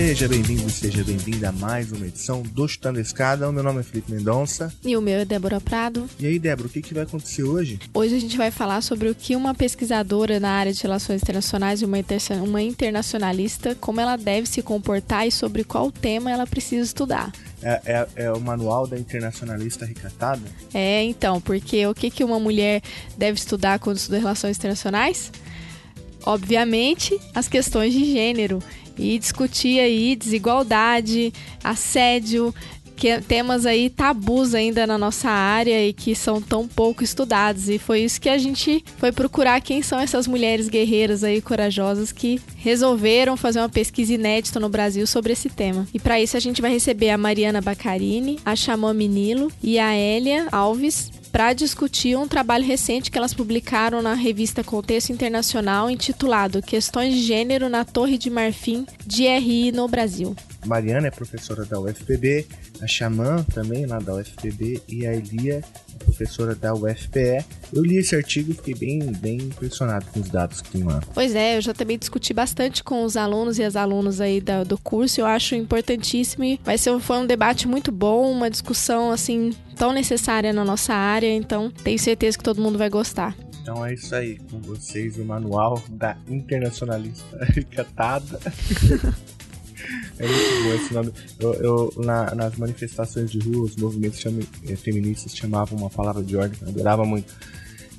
Seja bem-vindo e seja bem-vinda a mais uma edição do Chutando Escada. O meu nome é Felipe Mendonça. E o meu é Débora Prado. E aí, Débora, o que, que vai acontecer hoje? Hoje a gente vai falar sobre o que uma pesquisadora na área de relações internacionais e uma, uma internacionalista, como ela deve se comportar e sobre qual tema ela precisa estudar. É, é, é, o manual da internacionalista recatada? É, então, porque o que, que uma mulher deve estudar quando estuda relações internacionais? Obviamente, as questões de gênero e discutir aí desigualdade, assédio, que temas aí tabus ainda na nossa área e que são tão pouco estudados. E foi isso que a gente foi procurar quem são essas mulheres guerreiras aí corajosas que resolveram fazer uma pesquisa inédita no Brasil sobre esse tema. E para isso a gente vai receber a Mariana Bacarini, a Xamã Minilo e a Elia Alves, para discutir um trabalho recente que elas publicaram na revista Contexto Internacional intitulado Questões de Gênero na Torre de Marfim de RI no Brasil. Mariana é professora da UFPB, a Xamã também lá da UFPB e a Elia professora da UFPE. Eu li esse artigo e fiquei bem, bem impressionado com os dados que tem lá. Pois é, eu já também discuti bastante com os alunos e as alunas aí da, do curso. Eu acho importantíssimo e vai ser foi um debate muito bom, uma discussão assim tão necessária na nossa área. Então tenho certeza que todo mundo vai gostar. Então é isso aí, com vocês o manual da internacionalista catada. É muito bom esse nome. Eu, eu na, nas manifestações de rua, os movimentos eh, feministas chamavam uma palavra de ordem eu adorava muito.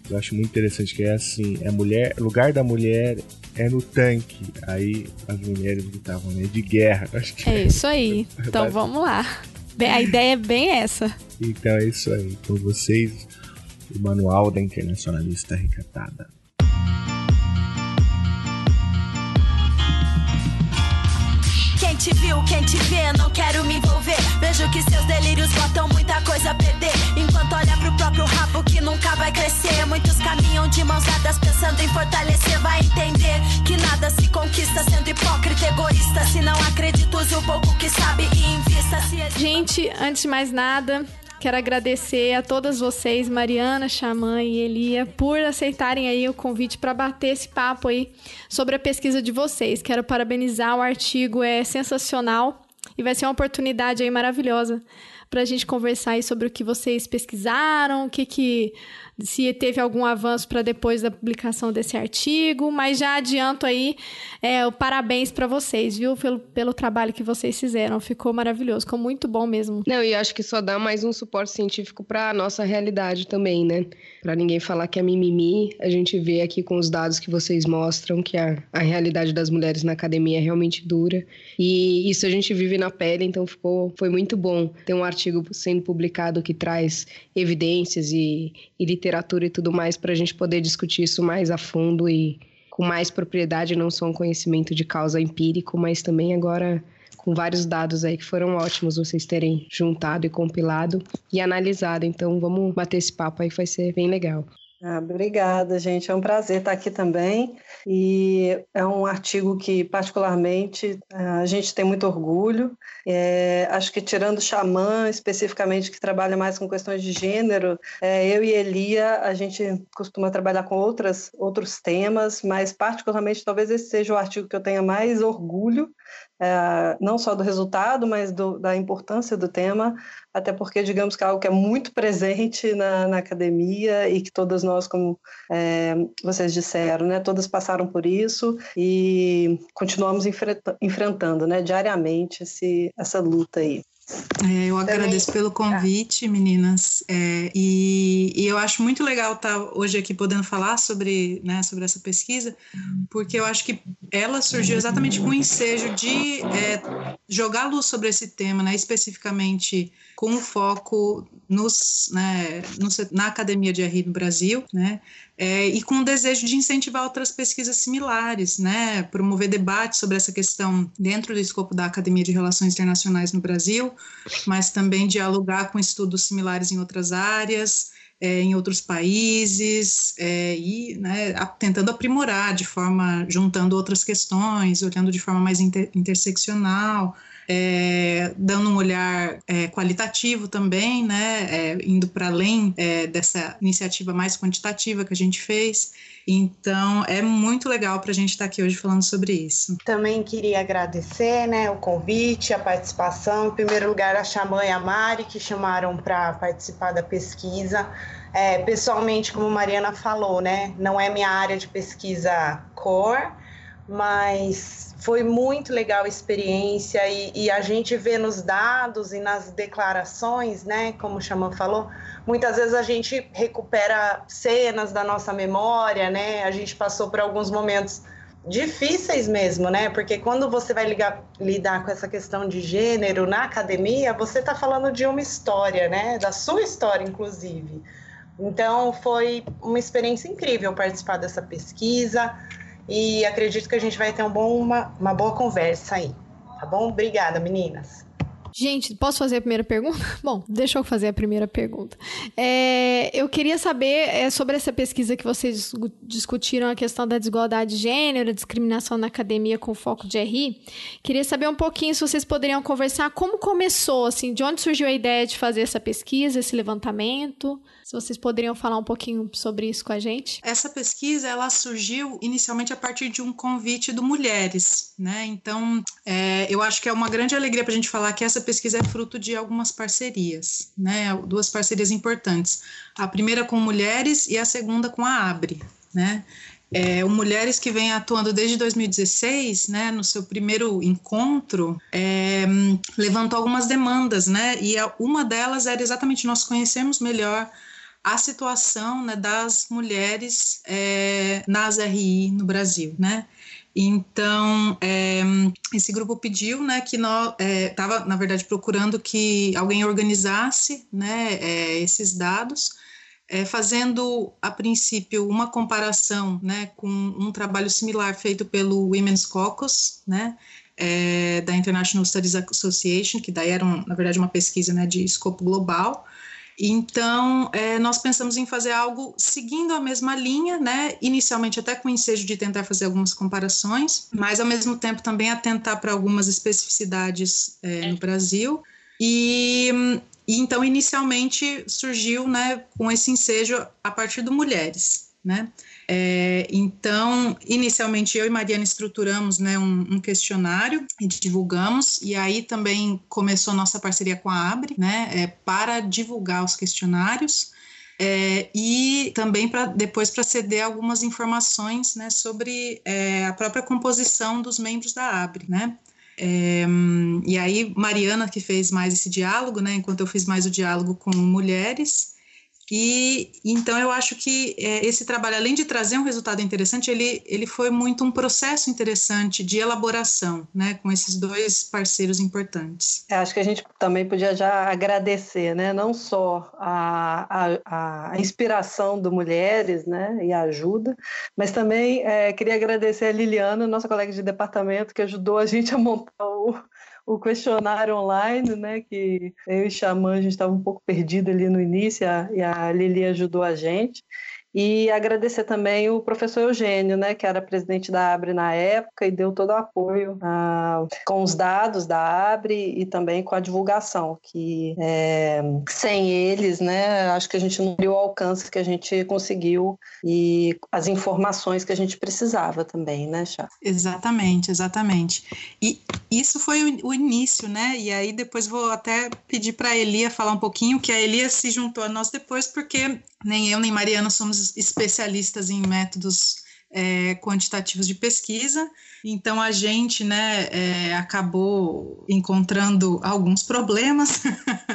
Eu acho muito interessante que é assim, é mulher, lugar da mulher é no tanque. Aí as mulheres gritavam, né? De guerra. Acho que é, é isso aí. Então vamos lá. A ideia é bem essa. Então é isso aí. Com vocês, o manual da internacionalista recatada. Te viu, quem te vê, não quero me envolver. Vejo que seus delírios botam muita coisa a perder. Enquanto olha pro próprio rabo que nunca vai crescer. Muitos caminham de mãos dadas pensando em fortalecer. Vai entender que nada se conquista sendo hipócrita, egoísta. Se não acredita, use o pouco que sabe e invista. Se... Gente, antes de mais nada, Quero agradecer a todas vocês, Mariana, Xamã e Elia, por aceitarem aí o convite para bater esse papo aí sobre a pesquisa de vocês. Quero parabenizar, o artigo é sensacional e vai ser uma oportunidade aí maravilhosa para a gente conversar aí sobre o que vocês pesquisaram, o que que se teve algum avanço para depois da publicação desse artigo, mas já adianto aí é, o parabéns para vocês, viu, pelo, pelo trabalho que vocês fizeram, ficou maravilhoso, ficou muito bom mesmo. Não, e acho que só dá mais um suporte científico para a nossa realidade também, né? Para ninguém falar que é mimimi, a gente vê aqui com os dados que vocês mostram que a, a realidade das mulheres na academia é realmente dura, e isso a gente vive na pele, então ficou, foi muito bom ter um artigo sendo publicado que traz evidências e, e literatura e tudo mais para a gente poder discutir isso mais a fundo e com mais propriedade, não só um conhecimento de causa empírico, mas também agora com vários dados aí que foram ótimos vocês terem juntado e compilado e analisado. Então vamos bater esse papo aí vai ser bem legal. Ah, obrigada, gente. É um prazer estar aqui também. E é um artigo que, particularmente, a gente tem muito orgulho. É, acho que, tirando o Xamã, especificamente, que trabalha mais com questões de gênero, é, eu e Elia, a gente costuma trabalhar com outras, outros temas, mas, particularmente, talvez esse seja o artigo que eu tenha mais orgulho, é, não só do resultado, mas do, da importância do tema, até porque, digamos que é algo que é muito presente na, na academia e que todas nós, como é, vocês disseram, né, todas passaram por isso e continuamos enfrentando né, diariamente esse, essa luta aí. É, eu agradeço pelo convite, meninas, é, e, e, eu acho muito legal estar hoje aqui podendo falar sobre, né, sobre essa pesquisa, porque eu acho que ela surgiu exatamente com o ensejo de é, jogar luz sobre esse tema, né, especificamente com foco nos, né, no, na Academia de RI no Brasil, né, é, e com o desejo de incentivar outras pesquisas similares, né, promover debate sobre essa questão dentro do escopo da Academia de Relações Internacionais no Brasil, mas também dialogar com estudos similares em outras áreas, é, em outros países é, e né, a, tentando aprimorar de forma, juntando outras questões, olhando de forma mais inter, interseccional, é, dando um olhar é, qualitativo também, né, é, indo para além é, dessa iniciativa mais quantitativa que a gente fez. Então, é muito legal para a gente estar tá aqui hoje falando sobre isso. Também queria agradecer né, o convite, a participação. Em primeiro lugar, a Xamã e a Mari, que chamaram para participar da pesquisa. É, pessoalmente, como Mariana falou, né, não é minha área de pesquisa core, mas foi muito legal a experiência e, e, a gente vê nos dados e nas declarações, né, como o Xamã falou, muitas vezes a gente recupera cenas da nossa memória, né, a gente passou por alguns momentos difíceis mesmo, né, porque quando você vai ligar, lidar com essa questão de gênero na academia, você está falando de uma história, né, da sua história, inclusive. Então, foi uma experiência incrível participar dessa pesquisa e acredito que a gente vai ter um bom, uma, uma boa conversa aí. Tá bom? Obrigada, meninas. Gente, posso fazer a primeira pergunta? Bom, deixa eu fazer a primeira pergunta. É, eu queria saber é, sobre essa pesquisa que vocês discutiram a questão da desigualdade de gênero, discriminação na academia com foco de RI. Queria saber um pouquinho se vocês poderiam conversar como começou, assim, de onde surgiu a ideia de fazer essa pesquisa, esse levantamento. Se vocês poderiam falar um pouquinho sobre isso com a gente. Essa pesquisa ela surgiu inicialmente a partir de um convite do Mulheres, né? Então, é, eu acho que é uma grande alegria para a gente falar que essa pesquisa é fruto de algumas parcerias, né? Duas parcerias importantes. A primeira com Mulheres e a segunda com a Abre, né? É, o Mulheres que vem atuando desde 2016, né, no seu primeiro encontro, é, levantou algumas demandas, né, e uma delas era exatamente nós conhecermos melhor a situação né, das mulheres é, nas RI no Brasil, né? Então, é, esse grupo pediu né, que nós estava, é, na verdade, procurando que alguém organizasse né, é, esses dados, é, fazendo, a princípio, uma comparação né, com um trabalho similar feito pelo Women's Caucus, né, é, da International Studies Association, que daí era, um, na verdade, uma pesquisa né, de escopo global, então, é, nós pensamos em fazer algo seguindo a mesma linha, né? Inicialmente até com o ensejo de tentar fazer algumas comparações, mas ao mesmo tempo também atentar para algumas especificidades é, no Brasil. E, e, então, inicialmente surgiu, né, com esse ensejo a partir do Mulheres, né? É, então, inicialmente eu e Mariana estruturamos né, um, um, questionário e divulgamos, e aí também começou nossa parceria com a Abre, né, é, para divulgar os questionários. É, e também para depois para ceder algumas informações né, sobre é, a própria composição dos membros da Abre, né? É, e aí Mariana que fez mais esse diálogo, né? Enquanto eu fiz mais o diálogo com mulheres e então eu acho que é, esse trabalho, além de trazer um resultado interessante, ele, ele foi muito um processo interessante de elaboração, né, com esses dois parceiros importantes. É, acho que a gente também podia já agradecer, né, não só a, a, a inspiração do Mulheres, né, e a ajuda, mas também é, queria agradecer a Liliana, nossa colega de departamento, que ajudou a gente a montar o, o questionário online, né? Que eu e Xamã, a gente estava um pouco perdido ali no início, e a Lili ajudou a gente. E agradecer também o professor Eugênio, né, que era presidente da Abre na época e deu todo o apoio ah, com os dados da Abre e também com a divulgação, que é, sem eles, né, acho que a gente não teria o alcance que a gente conseguiu e as informações que a gente precisava também, né, Chá? Exatamente, exatamente. E isso foi o início, né, e aí depois vou até pedir para a Elia falar um pouquinho, que a Elia se juntou a nós depois, porque nem eu nem Mariana somos especialistas em métodos é, quantitativos de pesquisa, então a gente né, é, acabou encontrando alguns problemas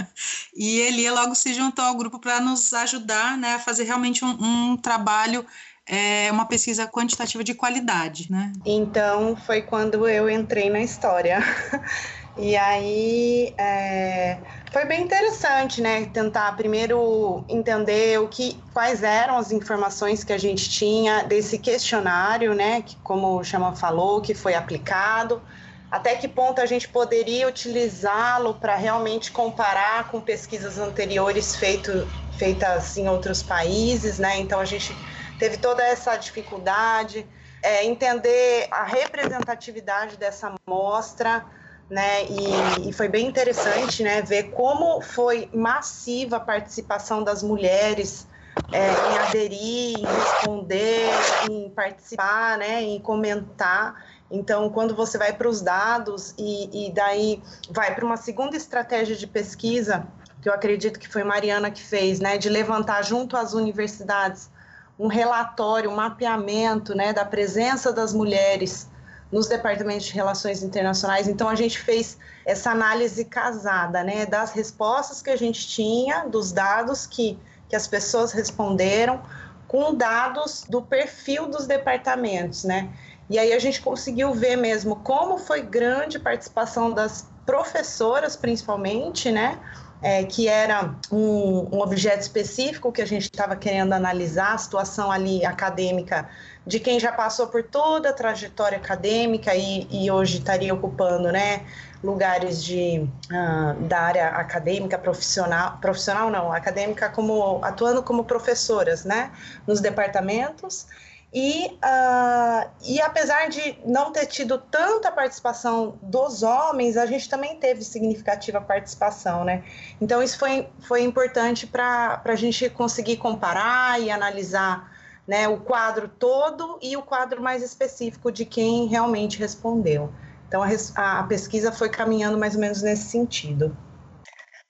e Elia logo se juntou ao grupo para nos ajudar né, a fazer realmente um, um trabalho é uma pesquisa quantitativa de qualidade, né? Então foi quando eu entrei na história. E aí é, foi bem interessante, né? Tentar primeiro entender o que, quais eram as informações que a gente tinha desse questionário, né? Que como o Chama falou, que foi aplicado. até que ponto a gente poderia utilizá-lo para realmente comparar com pesquisas anteriores feito, feitas em outros países, né? Então a gente teve toda essa dificuldade, é, entender a representatividade dessa amostra, né? E, e, foi bem interessante, né? Ver como foi massiva a participação das mulheres é, em aderir, em responder, em participar, né? Em comentar. Então, quando você vai para os dados e, e daí vai para uma segunda estratégia de pesquisa, que eu acredito que foi Mariana que fez, né? De levantar junto às universidades um relatório, um mapeamento, né? Da presença das mulheres nos departamentos de relações internacionais. Então a gente fez essa análise casada, né, das respostas que a gente tinha, dos dados que, que as pessoas responderam, com dados do perfil dos departamentos, né? E aí a gente conseguiu ver mesmo como foi grande participação das professoras, principalmente, né? É, que era um, um objeto específico que a gente estava querendo analisar, a situação ali acadêmica de quem já passou por toda a trajetória acadêmica e, e hoje estaria ocupando né, lugares de, uh, da área acadêmica, profissional, profissional não, acadêmica como atuando como professoras né, nos departamentos. E, uh, e apesar de não ter tido tanta participação dos homens, a gente também teve significativa participação, né? Então isso foi, foi importante para a gente conseguir comparar e analisar né, o quadro todo e o quadro mais específico de quem realmente respondeu. Então, a, a pesquisa foi caminhando mais ou menos nesse sentido.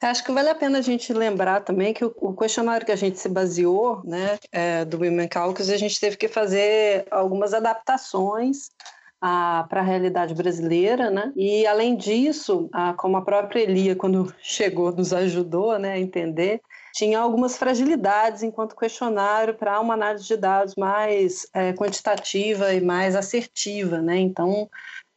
Acho que vale a pena a gente lembrar também que o, questionário que a gente se baseou, né, é, do Women Caucus, a gente teve que fazer algumas adaptações para a realidade brasileira, né? E além disso, a, como a própria Elia, quando chegou, nos ajudou né, a entender, tinha algumas fragilidades enquanto questionário para uma análise de dados mais é, quantitativa e mais assertiva, né? Então,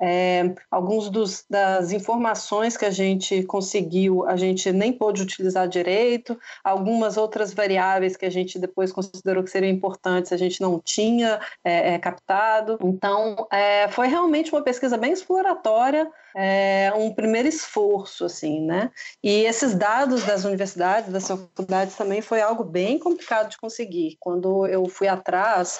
é, alguns dos, das informações que a gente conseguiu, a gente nem pôde utilizar direito, algumas outras variáveis que a gente depois considerou que seriam importantes, a gente não tinha é, é, captado. Então, é, foi realmente uma pesquisa bem exploratória, é, um primeiro esforço, assim, né? E esses dados das universidades, das faculdades também foi algo bem complicado de conseguir. Quando eu fui atrás,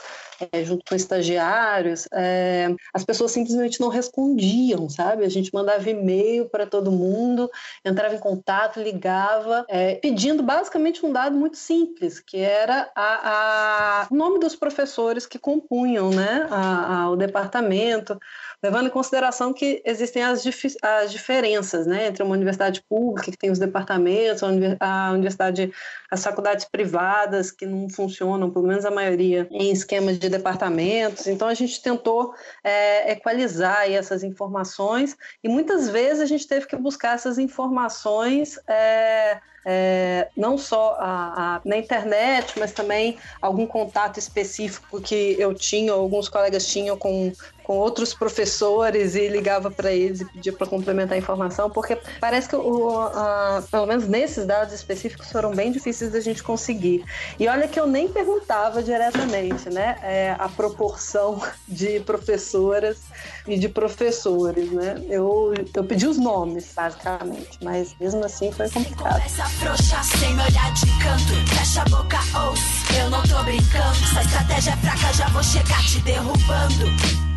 é, junto com estagiários, é, as pessoas simplesmente não respondiam, sabe? A gente mandava e-mail para todo mundo, entrava em contato, ligava, é, pedindo basicamente um dado muito simples, que era a, a, o nome dos professores que compunham né, a, o departamento, levando em consideração que existem as, dif as diferenças né, entre uma universidade pública, que tem os departamentos, a universidade, as faculdades privadas, que não funcionam, pelo menos a maioria, em esquemas de departamentos. Então, a gente tentou é, equalizar essas informações e muitas vezes a gente teve que buscar essas informações. É, é, não só a, a, na internet, mas também algum contato específico que eu tinha, alguns colegas tinham com com outros professores e ligava para eles e pedia para complementar a informação, porque parece que, o, a, pelo menos nesses dados específicos, foram bem difíceis da gente conseguir. E olha que eu nem perguntava diretamente, né, é, a proporção de professoras e de professores, né? Eu, eu pedi os nomes, basicamente, mas mesmo assim foi complicado. Essa frouxa sem olhar de canto, fecha a boca, ouça, eu não tô brincando, essa estratégia é fraca, já vou chegar te derrubando.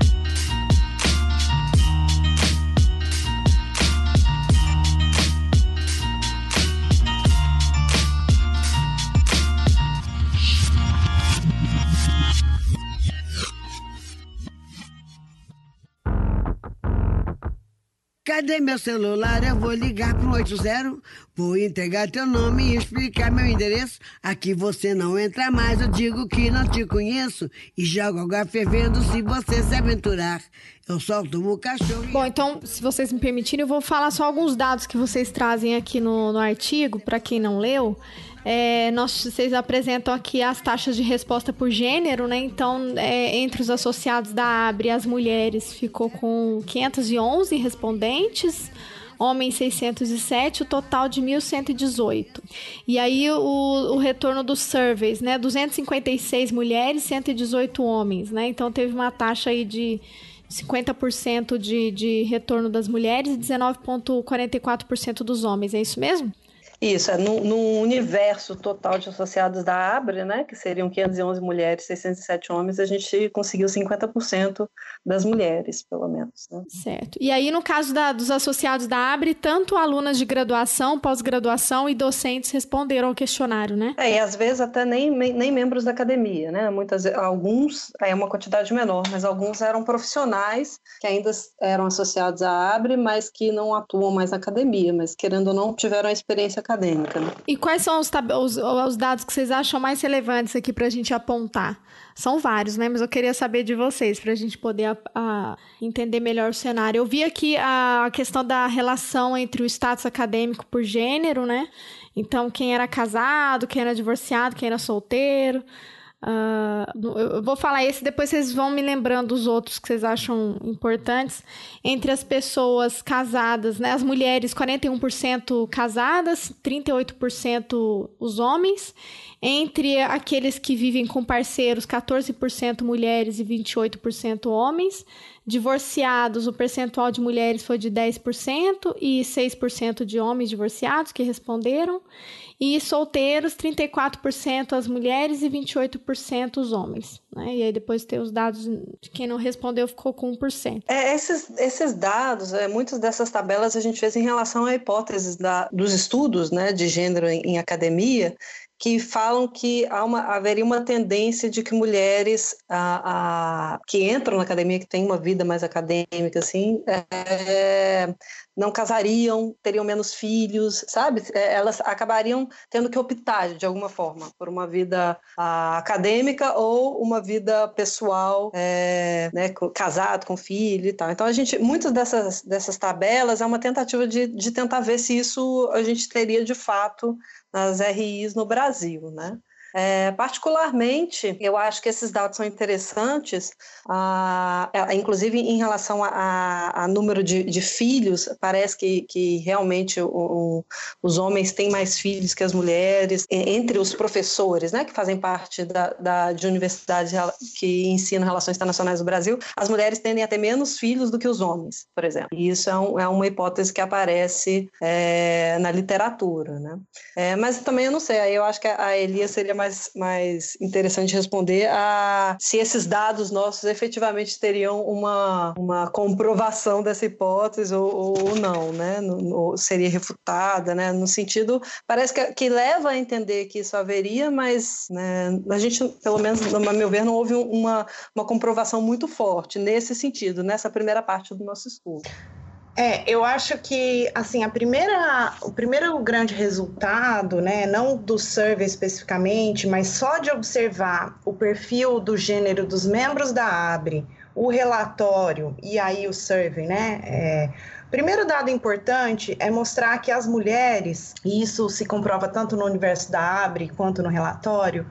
Cadê meu celular? Eu vou ligar pro 80, vou entregar teu nome e explicar meu endereço. Aqui você não entra mais, eu digo que não te conheço e jogo água fervendo se você se aventurar. Eu solto o cachorro. Bom, então, se vocês me permitirem, eu vou falar só alguns dados que vocês trazem aqui no, no artigo, para quem não leu. É, nós, vocês apresentam aqui as taxas de resposta por gênero, né? Então, é, entre os associados da ABRE, as mulheres ficou com 511 respondentes, homens 607, o total de 1.118. E aí o, o retorno dos surveys, né? 256 mulheres, 118 homens, né? Então teve uma taxa aí de 50% de, de retorno das mulheres e 19,44% dos homens. É isso mesmo? Isso, é no, no, universo total de associados da ABRE, né, que seriam 511 mulheres, 607 homens, a gente conseguiu 50% das mulheres, pelo menos. Né? Certo. E aí, no caso da, dos associados da ABRE, tanto alunas de graduação, pós-graduação e docentes responderam ao questionário, né? É, e às vezes até nem, nem membros da academia, né? Muitas, alguns, é uma quantidade menor, mas alguns eram profissionais que ainda eram associados à ABRE, mas que não atuam mais na academia, mas querendo ou não, tiveram a experiência acadêmica acadêmica. Né? E quais são os, os, os, dados que vocês acham mais relevantes aqui para a gente apontar? São vários, né? Mas eu queria saber de vocês, para a gente poder a, a, entender melhor o cenário. Eu vi aqui a questão da relação entre o status acadêmico por gênero, né? Então, quem era casado, quem era divorciado, quem era solteiro. Uh, eu vou falar esse, depois vocês vão me lembrando os outros que vocês acham importantes. Entre as pessoas casadas, né? As mulheres, 41% casadas, 38% os homens. Entre aqueles que vivem com parceiros, 14% mulheres e 28% homens. Divorciados, o percentual de mulheres foi de 10% e 6% de homens divorciados que responderam. E solteiros, 34% as mulheres e 28% os homens. Né? E aí depois tem os dados de quem não respondeu ficou com 1%. É, esses, esses dados, é, muitas dessas tabelas a gente fez em relação a hipóteses da, dos estudos né, de gênero em, em academia, que falam que há uma, haveria uma tendência de que mulheres a, a, que entram na academia, que têm uma vida mais acadêmica, assim, é, não casariam, teriam menos filhos, sabe? É, elas acabariam tendo que optar, de alguma forma, por uma vida a, acadêmica ou uma vida pessoal, é, né, casado, com filho e tal. Então, a gente, muitas dessas, dessas tabelas é uma tentativa de, de tentar ver se isso a gente teria de fato nas RIs no Brasil, né? É, particularmente, eu acho que esses dados são interessantes, ah, inclusive em relação a, a número de, de, filhos, parece que, que realmente o, o, os homens têm mais filhos que as mulheres, entre os professores, né, que fazem parte da, da, de universidades que ensinam relações internacionais do Brasil, as mulheres tendem a ter menos filhos do que os homens, por exemplo. E isso é, um, é uma hipótese que aparece é, na literatura, né? É, mas também eu não sei, eu acho que a Elia seria mais mais, mais interessante responder a se esses dados nossos efetivamente teriam uma, uma comprovação dessa hipótese ou, ou não, né? Ou seria refutada, né? No sentido, parece que, que leva a entender que isso haveria, mas né, a gente, pelo menos, a meu ver, não houve uma, uma comprovação muito forte nesse sentido, nessa primeira parte do nosso estudo. É, eu acho que assim a primeira, o primeiro grande resultado, né, não do survey especificamente, mas só de observar o perfil do gênero dos membros da ABRE, o relatório e aí o survey, né? É, primeiro dado importante é mostrar que as mulheres, e isso se comprova tanto no universo da ABRE quanto no relatório,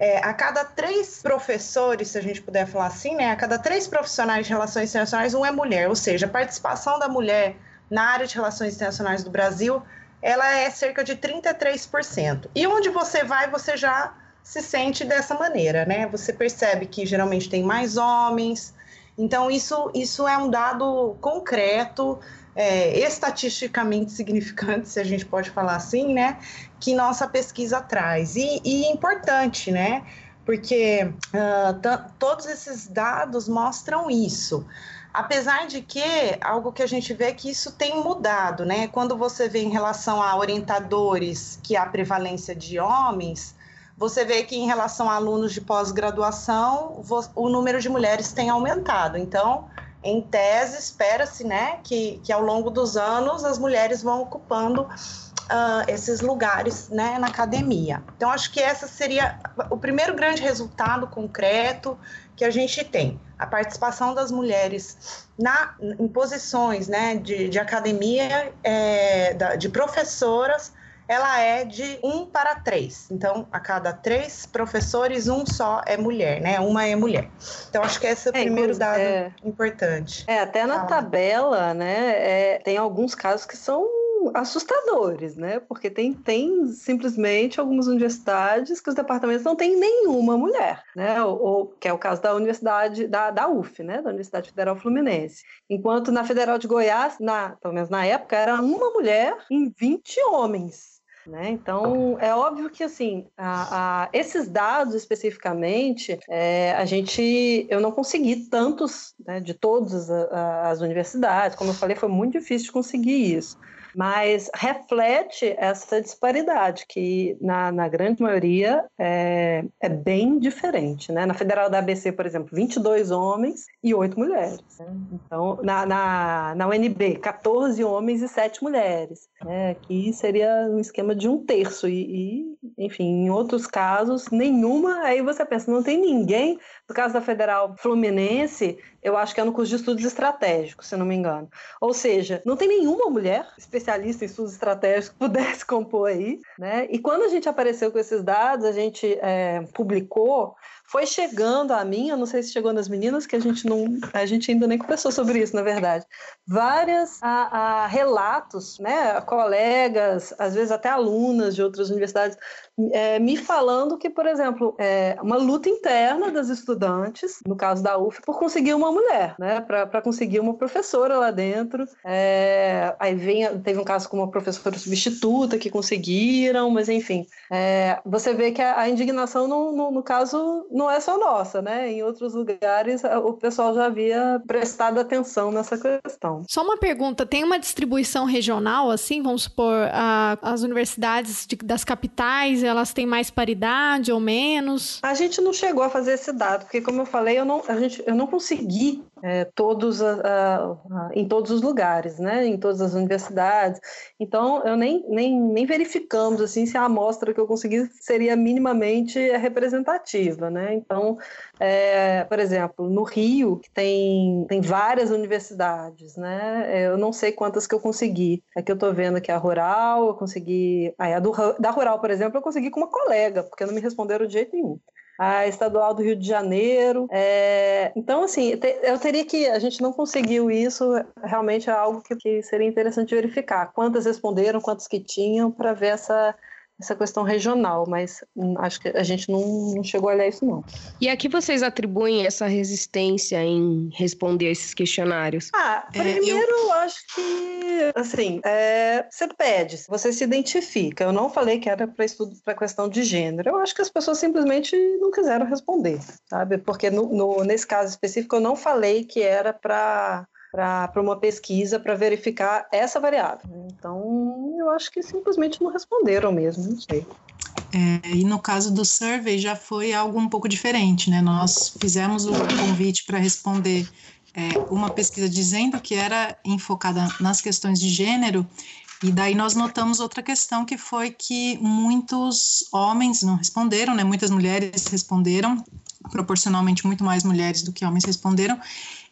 é, a cada três professores, se a gente puder falar assim, né, a cada três profissionais de relações internacionais, um é mulher, ou seja, a participação da mulher na área de relações internacionais do Brasil, ela é cerca de 33%. E onde você vai, você já se sente dessa maneira, né? Você percebe que geralmente tem mais homens. Então, isso, isso é um dado concreto é, estatisticamente significante, se a gente pode falar assim, né, que nossa pesquisa traz. E, e importante, né, porque uh, todos esses dados mostram isso. Apesar de que algo que a gente vê é que isso tem mudado, né? Quando você vê em relação a orientadores que há prevalência de homens, você vê que em relação a alunos de pós-graduação, o número de mulheres tem aumentado. Então, em tese, espera-se né, que, que ao longo dos anos as mulheres vão ocupando uh, esses lugares né, na academia. Então, acho que essa seria o primeiro grande resultado concreto que a gente tem. A participação das mulheres na, em posições né, de, de academia, é, da, de professoras, ela é de um para três. Então, a cada três professores, um só é mulher, né? Uma é mulher. Então, acho que esse é o é, primeiro dado é, importante. É, até na tabela, né? É, tem alguns casos que são são assustadores, né? Porque tem, tem simplesmente algumas universidades que os departamentos não têm nenhuma mulher, né? Ou, ou que é o caso da universidade da, da UF, né? Da Universidade Federal Fluminense. Enquanto na Federal de Goiás, na, pelo menos na época, era uma mulher em 20 homens. Né? Então, é óbvio que assim, a, a, esses dados especificamente, é, a gente, eu não consegui tantos né, de todas as universidades, como eu falei, foi muito difícil de conseguir isso mas reflete essa disparidade, que na, na grande maioria é, é, bem diferente. Né? Na Federal da ABC, por exemplo, 22 homens e 8 mulheres. Né? Então, na, na, na UNB, 14 homens e 7 mulheres. Né? Aqui seria um esquema de um terço, e, e, enfim, em outros casos, nenhuma. Aí você pensa, não tem ninguém. No caso da Federal Fluminense, eu acho que é no curso de estudos estratégicos, se não me engano. Ou seja, não tem nenhuma mulher especialista em estudos estratégicos que pudesse compor aí, né? E quando a gente apareceu com esses dados, a gente é, publicou foi chegando a mim, eu não sei se chegou nas meninas, que a gente não, a gente ainda nem conversou sobre isso, na verdade. Várias a, a relatos, né, colegas, às vezes até alunas de outras universidades, é, me falando que, por exemplo, é uma luta interna das estudantes, no caso da UF, por conseguir uma mulher, né, para conseguir uma professora lá dentro. É, aí vem, teve um caso com uma professora substituta que conseguiram, mas enfim, é, você vê que a, a indignação, no, no, no caso, não é só nossa, né? Em outros lugares o pessoal já havia prestado atenção nessa questão. Só uma pergunta: tem uma distribuição regional, assim? Vamos supor, a, as universidades de, das capitais, elas têm mais paridade ou menos? A gente não chegou a fazer esse dado, porque, como eu falei, eu não, a gente, eu não consegui é, todos a, a, a, em todos os lugares, né? Em todas as universidades. Então, eu nem, nem, nem verificamos assim se a amostra que eu consegui seria minimamente representativa, né? Então, é, por exemplo, no Rio, que tem, tem várias universidades, né? Eu não sei quantas que eu consegui. Aqui eu estou vendo que a Rural, eu consegui. Aí a do, da Rural, por exemplo, eu consegui com uma colega, porque não me responderam de jeito nenhum a estadual do Rio de Janeiro. É, então, assim, eu teria que. A gente não conseguiu isso, realmente é algo que, que seria interessante verificar. Quantas responderam, quantas que tinham, para ver essa essa questão regional, mas hum, acho que a gente não, não, chegou a olhar isso, não. E a que vocês atribuem essa resistência em responder a esses questionários? Ah, primeiro, é, eu... acho que, assim, é, você pede, você se identifica. Eu não falei que era para estudo, para questão de gênero. Eu acho que as pessoas simplesmente não quiseram responder, sabe? Porque no, no nesse caso específico, eu não falei que era para para uma pesquisa para verificar essa variável. Então, eu acho que simplesmente não responderam mesmo, não sei. É, e no caso do survey já foi algo um pouco diferente, né? Nós fizemos o convite para responder é, uma pesquisa dizendo que era enfocada nas questões de gênero, e daí nós notamos outra questão que foi que muitos homens não responderam, né? Muitas mulheres responderam, proporcionalmente muito mais mulheres do que homens responderam,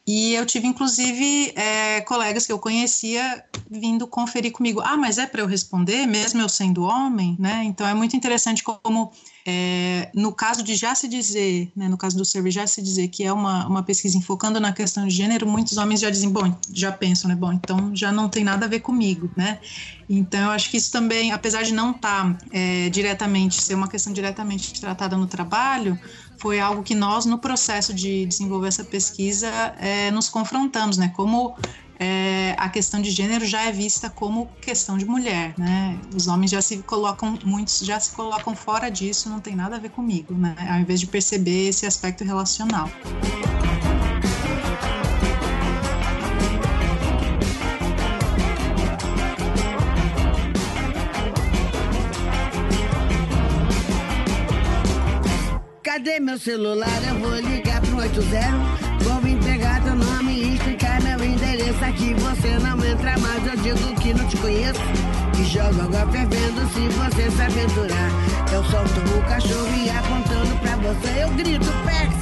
e eu tive, inclusive, é, colegas que eu conhecia vindo conferir comigo. Ah, mas é para eu responder, mesmo eu sendo homem, né? Então é muito interessante como, é, no caso de já se dizer, né, no caso do survey, já se dizer que é uma, uma pesquisa enfocando na questão de gênero, muitos homens já dizem, bom, já pensam, né? Bom, então já não tem nada a ver comigo, né? Então eu acho que isso também, apesar de não estar tá, é, diretamente, ser uma questão diretamente tratada no trabalho, foi algo que nós, no processo de desenvolver essa pesquisa, é, nos confrontamos, né? Como é, a questão de gênero já é vista como questão de mulher, né? Os homens já se colocam, muitos já se colocam fora disso, não tem nada a ver comigo, né? Ao invés de perceber esse aspecto relacional. Cadê meu celular? Eu vou ligar pro 80. Vou entregar teu nome e explicar meu endereço. Aqui você não entra mais. Eu digo que não te conheço. E jogo água fervendo se você se aventurar. Eu solto o cachorro e apontando pra você eu grito, Pex.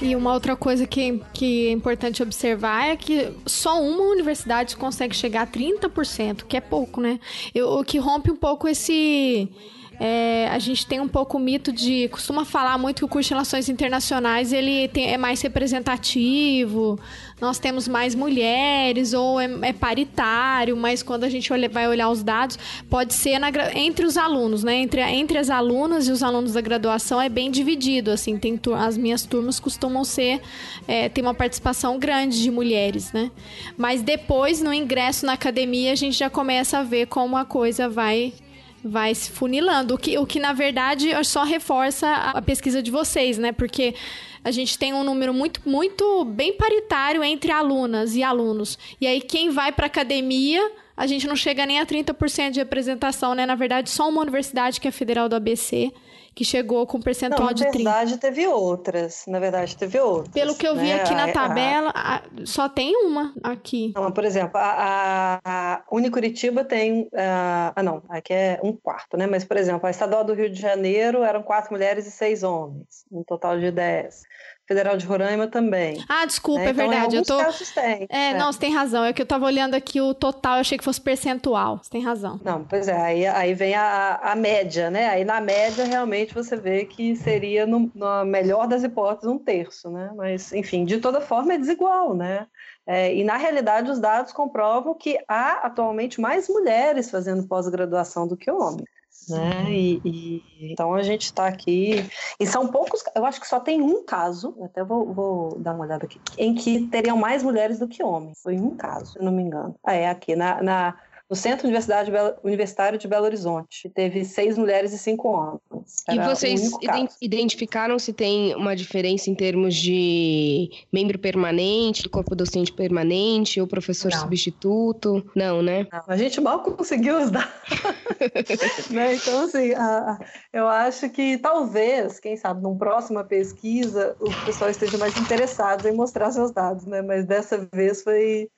E uma outra coisa que, que é importante observar é que só uma universidade consegue chegar a 30%, que é pouco, né? Eu, o que rompe um pouco esse É, a gente tem um pouco o mito de. Costuma falar muito que o curso de Relações Internacionais ele tem, é mais representativo, nós temos mais mulheres, ou é, é paritário, mas quando a gente olha, vai olhar os dados, pode ser na, entre os alunos, né? Entre, entre as alunas e os alunos da graduação é bem dividido. Assim, tem, as minhas turmas costumam ser. É, tem uma participação grande de mulheres, né? Mas depois, no ingresso na academia, a gente já começa a ver como a coisa vai vai se funilando, o que, o que na verdade só reforça a pesquisa de vocês, né? Porque a gente tem um número muito, muito bem paritário entre alunas e alunos. E aí, quem vai para academia, a gente não chega nem a 30% de representação, né? Na verdade, só uma universidade, que é a Federal do ABC, que chegou com percentual de 30%. Na verdade, teve outras. Na verdade, teve outras. Pelo que eu vi né? aqui na tabela, a... só tem uma aqui. Não, por exemplo, a, a Unicuritiba tem. Uh, ah, não, aqui é um quarto, né? Mas, por exemplo, a Estadual do Rio de Janeiro eram quatro mulheres e seis homens, um total de dez. Federal de Roraima também. Ah, desculpa, né? é então, verdade. eu tô... tem, é, é, não, você tem razão. É que eu tava olhando aqui o total, eu achei que fosse percentual. Você tem razão. Não, pois é, aí, aí vem a, a média, né? Aí na média, realmente, você vê que seria, no, na melhor das hipóteses, um terço, né? Mas, enfim, de toda forma é desigual, né? É, e, na realidade, os dados comprovam que há atualmente mais mulheres fazendo pós-graduação do que homens né? E, e, então a gente está aqui e são poucos. Eu acho que só tem um caso. Até vou, vou, dar uma olhada aqui, em que teriam mais mulheres do que homens. Foi um caso, se não me engano. Ah, é aqui na, na no Centro Universidade Universitário de Belo Horizonte, teve seis mulheres e cinco homens. Era e vocês identificaram se tem uma diferença em termos de membro permanente, corpo docente permanente ou professor Não. substituto? Não, né? Não, a gente mal conseguiu os dados. né? Então, assim, a, eu acho que talvez, quem sabe, numa próxima pesquisa, o pessoal esteja mais interessado em mostrar seus dados, né? Mas dessa vez foi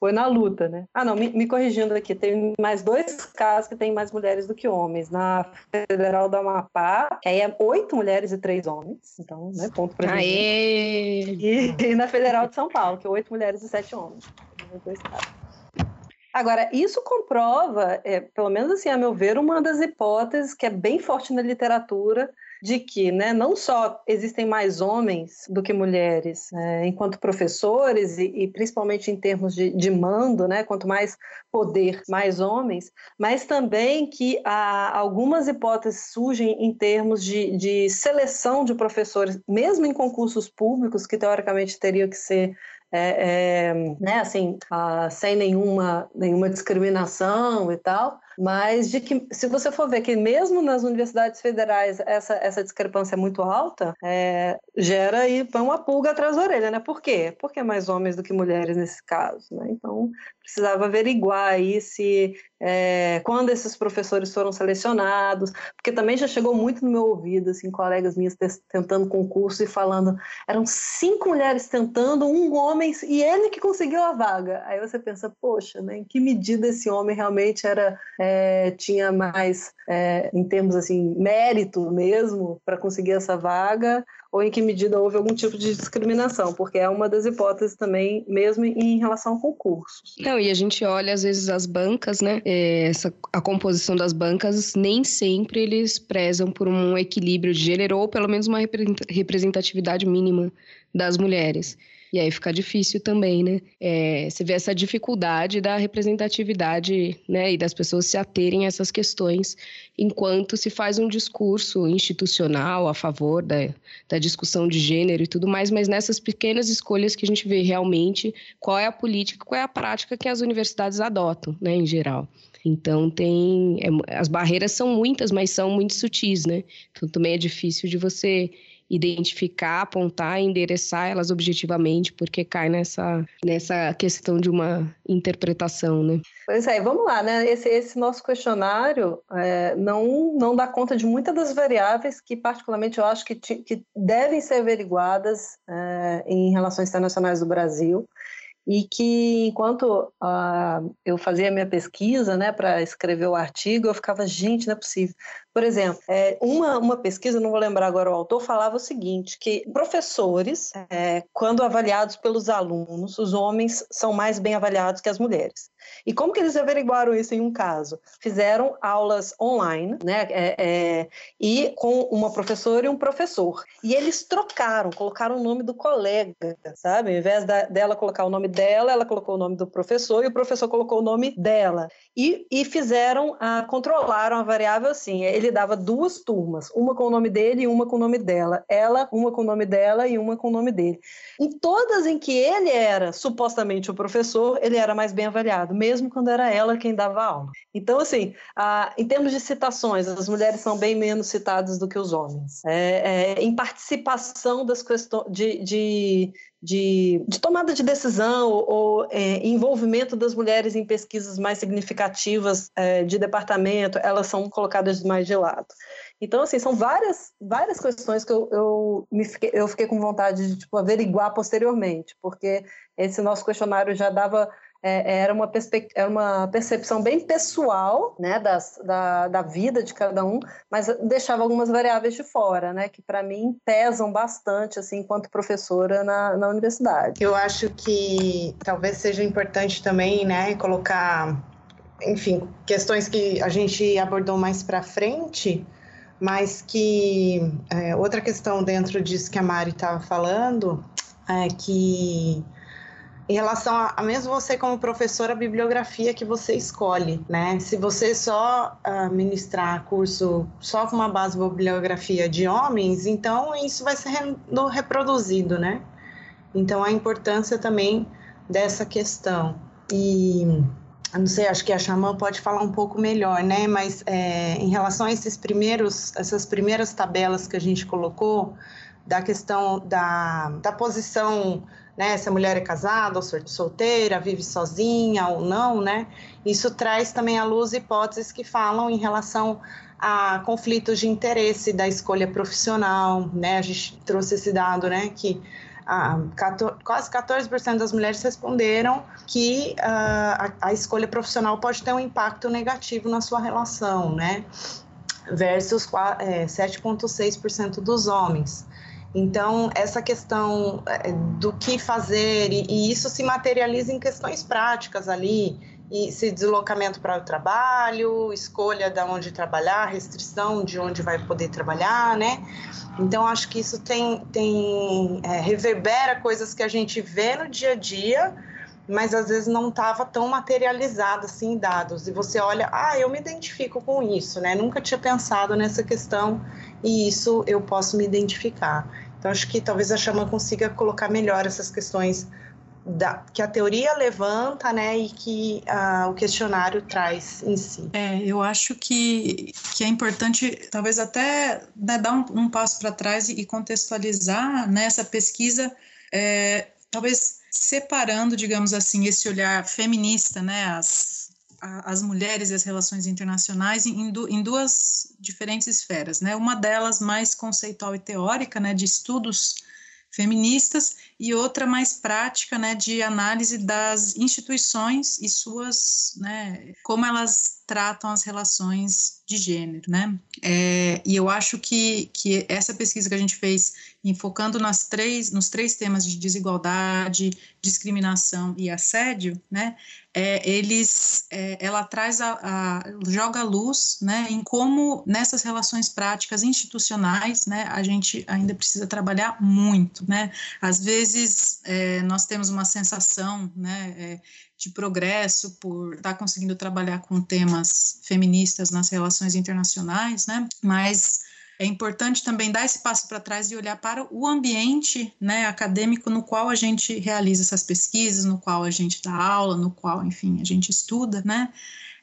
foi na luta, né? Ah, não, me, me, corrigindo aqui, tem mais dois casos que tem mais mulheres do que homens. Na Federal do Amapá, que aí é oito mulheres e três homens, então, né, ponto pra gente. E, e, na Federal de São Paulo, que é oito mulheres e sete homens. Dois casos. Agora, isso comprova, é, pelo menos assim, a meu ver, uma das hipóteses que é bem forte na literatura, de que né, não só existem mais homens do que mulheres né, enquanto professores e, e, principalmente em termos de, de mando, né, quanto mais poder, mais homens, mas também que há algumas hipóteses surgem em termos de, de seleção de professores, mesmo em concursos públicos, que teoricamente teriam que ser é, é, né, assim, ah, sem nenhuma, nenhuma discriminação e tal, mas de que, se você for ver que mesmo nas universidades federais essa, essa discrepância é muito alta, é, gera aí uma pulga atrás da orelha, né? Por quê? Porque é mais homens do que mulheres nesse caso, né? Então, precisava averiguar aí se é, quando esses professores foram selecionados, porque também já chegou muito no meu ouvido, assim, colegas minhas tentando concurso e falando, eram cinco mulheres tentando, um homem, e ele que conseguiu a vaga. Aí você pensa, poxa, né, em que medida esse homem realmente era, é, tinha mais, é, em termos assim, mérito mesmo para conseguir essa vaga, ou em que medida houve algum tipo de discriminação, porque é uma das hipóteses também, mesmo em relação a concursos. Não, e a gente olha às vezes as bancas, né? É, essa, a composição das bancas, nem sempre eles prezam por um equilíbrio de gênero ou pelo menos uma representatividade mínima das mulheres. E aí fica difícil também, né? É, você vê essa dificuldade da representatividade, né? E das pessoas se aterem a essas questões, enquanto se faz um discurso institucional a favor da, da discussão de gênero e tudo mais, mas nessas pequenas escolhas que a gente vê realmente qual é a política, qual é a prática que as universidades adotam, né? Em geral. Então tem. É, as barreiras são muitas, mas são muito sutis, né? Então também é difícil de você identificar, apontar, endereçar elas objetivamente, porque cai nessa, nessa questão de uma interpretação, né? Pois é, vamos lá, né? Esse, esse nosso questionário é, não, não dá conta de muitas das variáveis que, particularmente, eu acho que, que devem ser averiguadas é, em relações internacionais do Brasil. E que enquanto uh, eu fazia minha pesquisa, né, para escrever o artigo, eu ficava, gente, não é possível. Por exemplo, é, uma, uma pesquisa, não vou lembrar agora o autor, falava o seguinte, que professores, é, quando avaliados pelos alunos, os homens são mais bem avaliados que as mulheres. E como que eles averiguaram isso em um caso? Fizeram aulas online, né, é, é e com uma professora e um professor. E eles trocaram, colocaram o nome do colega, sabe? Ao invés da, dela colocar o nome dela, ela colocou o nome do professor e o professor colocou o nome dela. E, e fizeram, a, controlaram a variável assim, ele dava duas turmas, uma com o nome dele e uma com o nome dela. Ela, uma com o nome dela e uma com o nome dele. Em todas em que ele era supostamente o professor, ele era mais bem avaliado, mesmo quando era ela quem dava aula. Então, assim, em termos de citações, as mulheres são bem menos citadas do que os homens. É, é, em participação das questões de, de de, de, tomada de decisão ou é, envolvimento das mulheres em pesquisas mais significativas é, de departamento, elas são colocadas mais de lado. Então, assim, são várias, várias questões que eu, eu, me fiquei, eu fiquei com vontade de tipo, averiguar posteriormente, porque esse nosso questionário já dava é, era, uma era uma percepção bem pessoal né, das, da, da vida de cada um, mas deixava algumas variáveis de fora, né, que para mim pesam bastante assim, enquanto professora na, na universidade. Eu acho que talvez seja importante também né, colocar, enfim, questões que a gente abordou mais para frente, mas que é, outra questão dentro disso que a Mari estava falando é que em relação a, a, mesmo você como professor, a bibliografia que você escolhe, né? Se você só uh, ministrar curso só com uma base de bibliografia de homens, então isso vai ser reproduzido, né? Então a importância também dessa questão. E não sei, acho que a Xamã pode falar um pouco melhor, né? Mas é, em relação a esses primeiros, essas primeiras tabelas que a gente colocou, da questão da, da posição né? Se a mulher é casada ou solteira, vive sozinha ou não, né? Isso traz também à luz hipóteses que falam em relação a conflitos de interesse da escolha profissional, né? A gente trouxe esse dado, né? Que ah, 14, quase 14% das mulheres responderam que ah, a, a, escolha profissional pode ter um impacto negativo na sua relação, né? Versus é, 7,6% dos homens. Então, essa questão é, do que fazer, e, e isso se materializa em questões práticas ali, e se deslocamento para o trabalho, escolha de onde trabalhar, restrição de onde vai poder trabalhar, né? Então acho que isso tem, tem é, reverbera coisas que a gente vê no dia a dia, mas às vezes não estava tão materializado assim em dados. E você olha, ah, eu me identifico com isso, né? Nunca tinha pensado nessa questão e isso eu posso me identificar. Então, acho que talvez a Chama consiga colocar melhor essas questões da, que a teoria levanta, né, e que uh, o questionário traz em si. É, eu acho que, que é importante, talvez até né, dar um, um passo para trás e contextualizar nessa né, pesquisa, é, talvez separando, digamos assim, esse olhar feminista, né, as, as mulheres e as relações internacionais em, em, duas diferentes esferas, né? Uma delas mais conceitual e teórica, né, de estudos feministas, e outra mais prática, né, de análise das instituições e suas, né, como elas tratam as relações de gênero, né? É, e eu acho que, que essa pesquisa que a gente fez, enfocando nas três, nos três temas de desigualdade, discriminação e assédio, né? É, eles, é, ela traz a, a, joga luz, né, em como nessas relações práticas institucionais, né, a gente ainda precisa trabalhar muito, né? Às vezes é, nós temos uma sensação, né, é, de progresso por estar tá conseguindo trabalhar com temas feministas nas relações internacionais, né? Mas é importante também dar esse passo para trás e olhar para o ambiente né, acadêmico no qual a gente realiza essas pesquisas, no qual a gente dá aula, no qual, enfim, a gente estuda, né?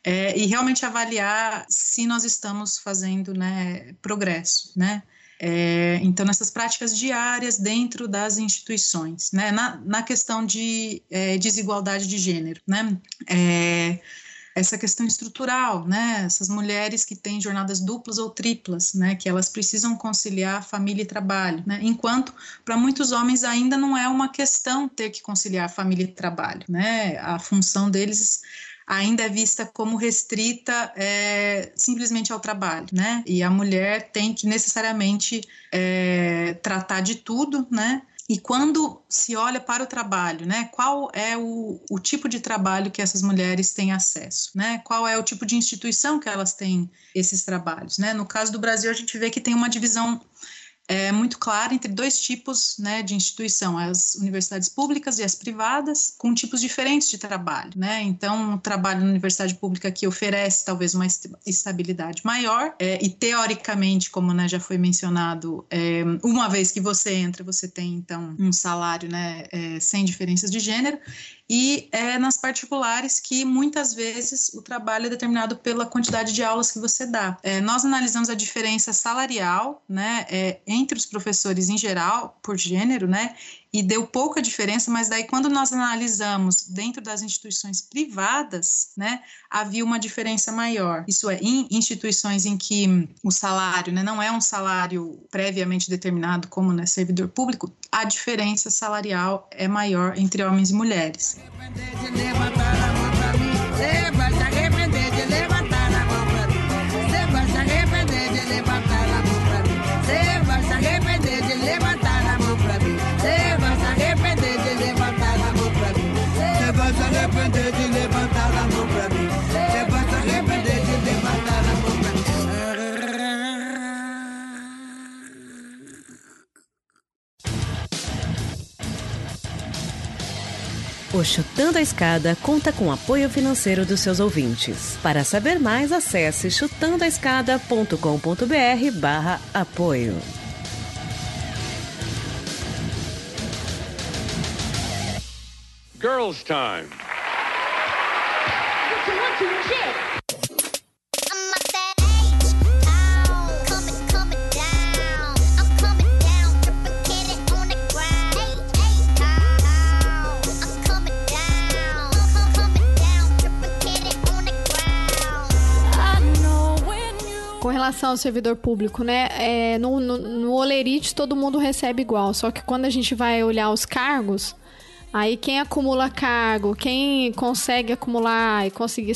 É, e realmente avaliar se nós estamos fazendo né, progresso, né? É, então, nessas práticas diárias dentro das instituições, né? na, na questão de é, desigualdade de gênero. Né? É, essa questão estrutural, né? Essas mulheres que têm jornadas duplas ou triplas, né? Que elas precisam conciliar família e trabalho, né? Enquanto para muitos homens ainda não é uma questão ter que conciliar família e trabalho, né? A função deles ainda é vista como restrita é, simplesmente ao trabalho, né? E a mulher tem que necessariamente é, tratar de tudo, né? E quando se olha para o trabalho, né, qual é o, o, tipo de trabalho que essas mulheres têm acesso, né? Qual é o tipo de instituição que elas têm esses trabalhos, né? No caso do Brasil, a gente vê que tem uma divisão é muito clara entre dois tipos né, de instituição, as universidades públicas e as privadas, com tipos diferentes de trabalho. Né? Então, o trabalho na universidade pública que oferece talvez uma estabilidade maior, é, e teoricamente, como né, já foi mencionado, é, uma vez que você entra, você tem então um salário né, é, sem diferenças de gênero, e é nas particulares que muitas vezes o trabalho é determinado pela quantidade de aulas que você dá. É, nós analisamos a diferença salarial, né, é, entre os professores em geral, por gênero, né, e deu pouca diferença, mas daí quando nós analisamos dentro das instituições privadas, né, havia uma diferença maior. Isso é, em instituições em que o salário né, não é um salário previamente determinado como né, servidor público, a diferença salarial é maior entre homens e mulheres. O Chutando a Escada conta com apoio financeiro dos seus ouvintes. Para saber mais, acesse chutandoaescada.com.br barra apoio. Girls Time. Relação ao servidor público, né? É, no, no, no Olerite todo mundo recebe igual, só que quando a gente vai olhar os cargos, aí quem acumula cargo, quem consegue acumular e conseguir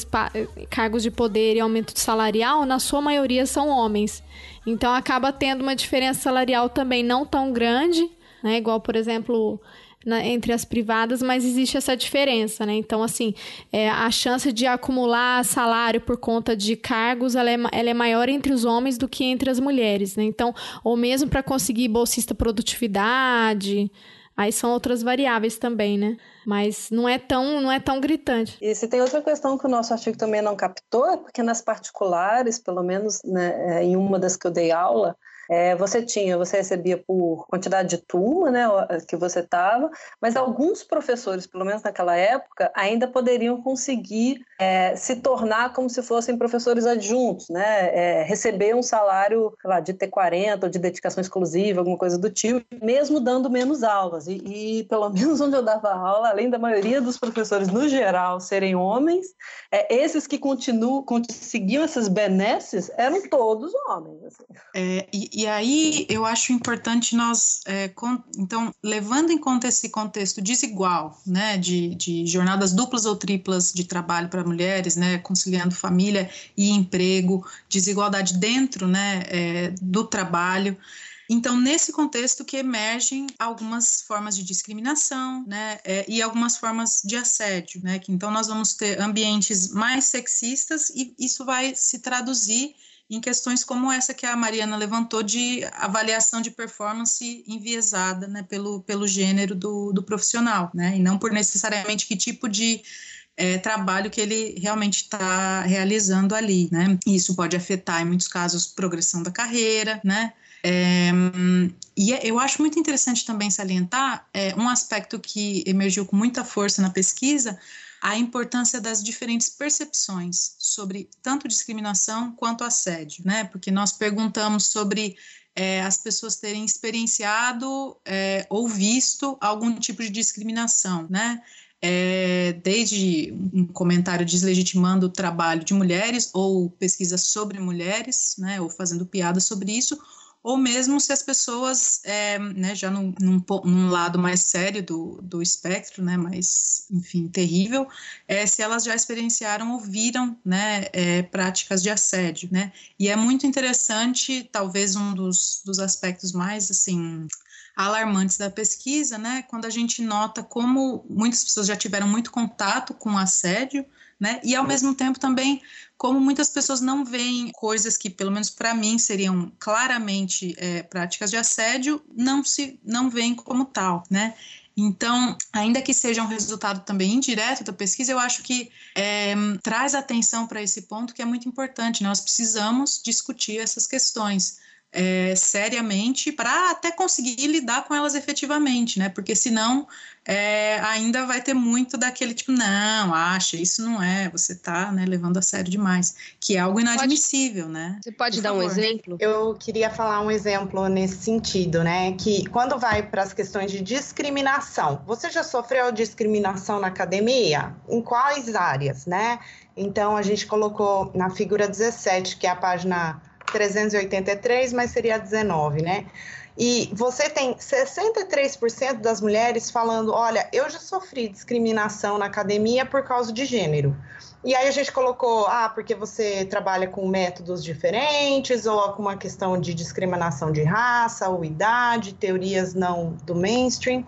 cargos de poder e aumento salarial, na sua maioria são homens. Então acaba tendo uma diferença salarial também não tão grande, né? Igual, por exemplo, na, entre as privadas, mas existe essa diferença, né? Então, assim, é, a chance de acumular salário por conta de cargos, ela é, ela é maior entre os homens do que entre as mulheres, né? Então, ou mesmo para conseguir bolsista produtividade, aí são outras variáveis também, né? Mas não é tão, não é tão gritante. E se tem outra questão que o nosso artigo também não captou, é porque nas particulares, pelo menos né, é, em uma das que eu dei aula, é, você tinha, você recebia por quantidade de turma, né, que você estava, mas alguns professores, pelo menos naquela época, ainda poderiam conseguir é, se tornar como se fossem professores adjuntos, né, é, receber um salário, lá, de T40 ou de dedicação exclusiva, alguma coisa do tipo, mesmo dando menos aulas. E, e pelo menos onde eu dava aula, além da maioria dos professores no geral serem homens, é, esses que continuam, conseguiam essas benesses eram todos homens. Assim. É, e, e aí eu acho importante nós, é, então, levando em conta esse contexto desigual, né, de, de jornadas duplas ou triplas de trabalho para mulheres, né, conciliando família e emprego, desigualdade dentro, né, é, do trabalho. Então, nesse contexto que emergem algumas formas de discriminação, né, é, e algumas formas de assédio, né, que então nós vamos ter ambientes mais sexistas e isso vai se traduzir em questões como essa que a Mariana levantou de avaliação de performance enviesada né, pelo, pelo gênero do, do profissional, né, e não por necessariamente que tipo de é, trabalho que ele realmente está realizando ali, né? Isso pode afetar, em muitos casos, progressão da carreira, né? É, e é, eu acho muito interessante também salientar é, um aspecto que emergiu com muita força na pesquisa, a importância das diferentes percepções sobre tanto discriminação quanto assédio, né? Porque nós perguntamos sobre é, as pessoas terem experienciado é, ou visto algum tipo de discriminação, né? é, desde um comentário deslegitimando o trabalho de mulheres ou pesquisa sobre mulheres, né, ou fazendo piada sobre isso, ou mesmo se as pessoas, é, né, já num, num, num, lado mais sério do, do espectro, né, mais, enfim, terrível, é, se elas já experienciaram ou viram, né, é, práticas de assédio, né, e é muito interessante, talvez um dos, dos aspectos mais, assim, alarmantes da pesquisa, né, quando a gente nota como muitas pessoas já tiveram muito contato com assédio, né? E ao mesmo tempo também como muitas pessoas não veem coisas que, pelo menos para mim, seriam claramente é, práticas de assédio, não se não veem como tal, né? Então, ainda que seja um resultado também indireto da pesquisa, eu acho que é, traz atenção para esse ponto que é muito importante. Nós precisamos discutir essas questões é, seriamente para até conseguir lidar com elas efetivamente, né? Porque senão é, ainda vai ter muito daquele tipo, não, acha, isso não é, você está né, levando a sério demais, que é algo inadmissível, pode, né? Você pode Por dar favor. um exemplo? Eu queria falar um exemplo nesse sentido, né? Que quando vai para as questões de discriminação, você já sofreu discriminação na academia? Em quais áreas, né? Então a gente colocou na figura 17, que é a página 383, mas seria 19, né? E você tem 63% das mulheres falando: olha, eu já sofri discriminação na academia por causa de gênero. E aí a gente colocou, ah, porque você trabalha com métodos diferentes, ou com uma questão de discriminação de raça ou idade, teorias não do mainstream.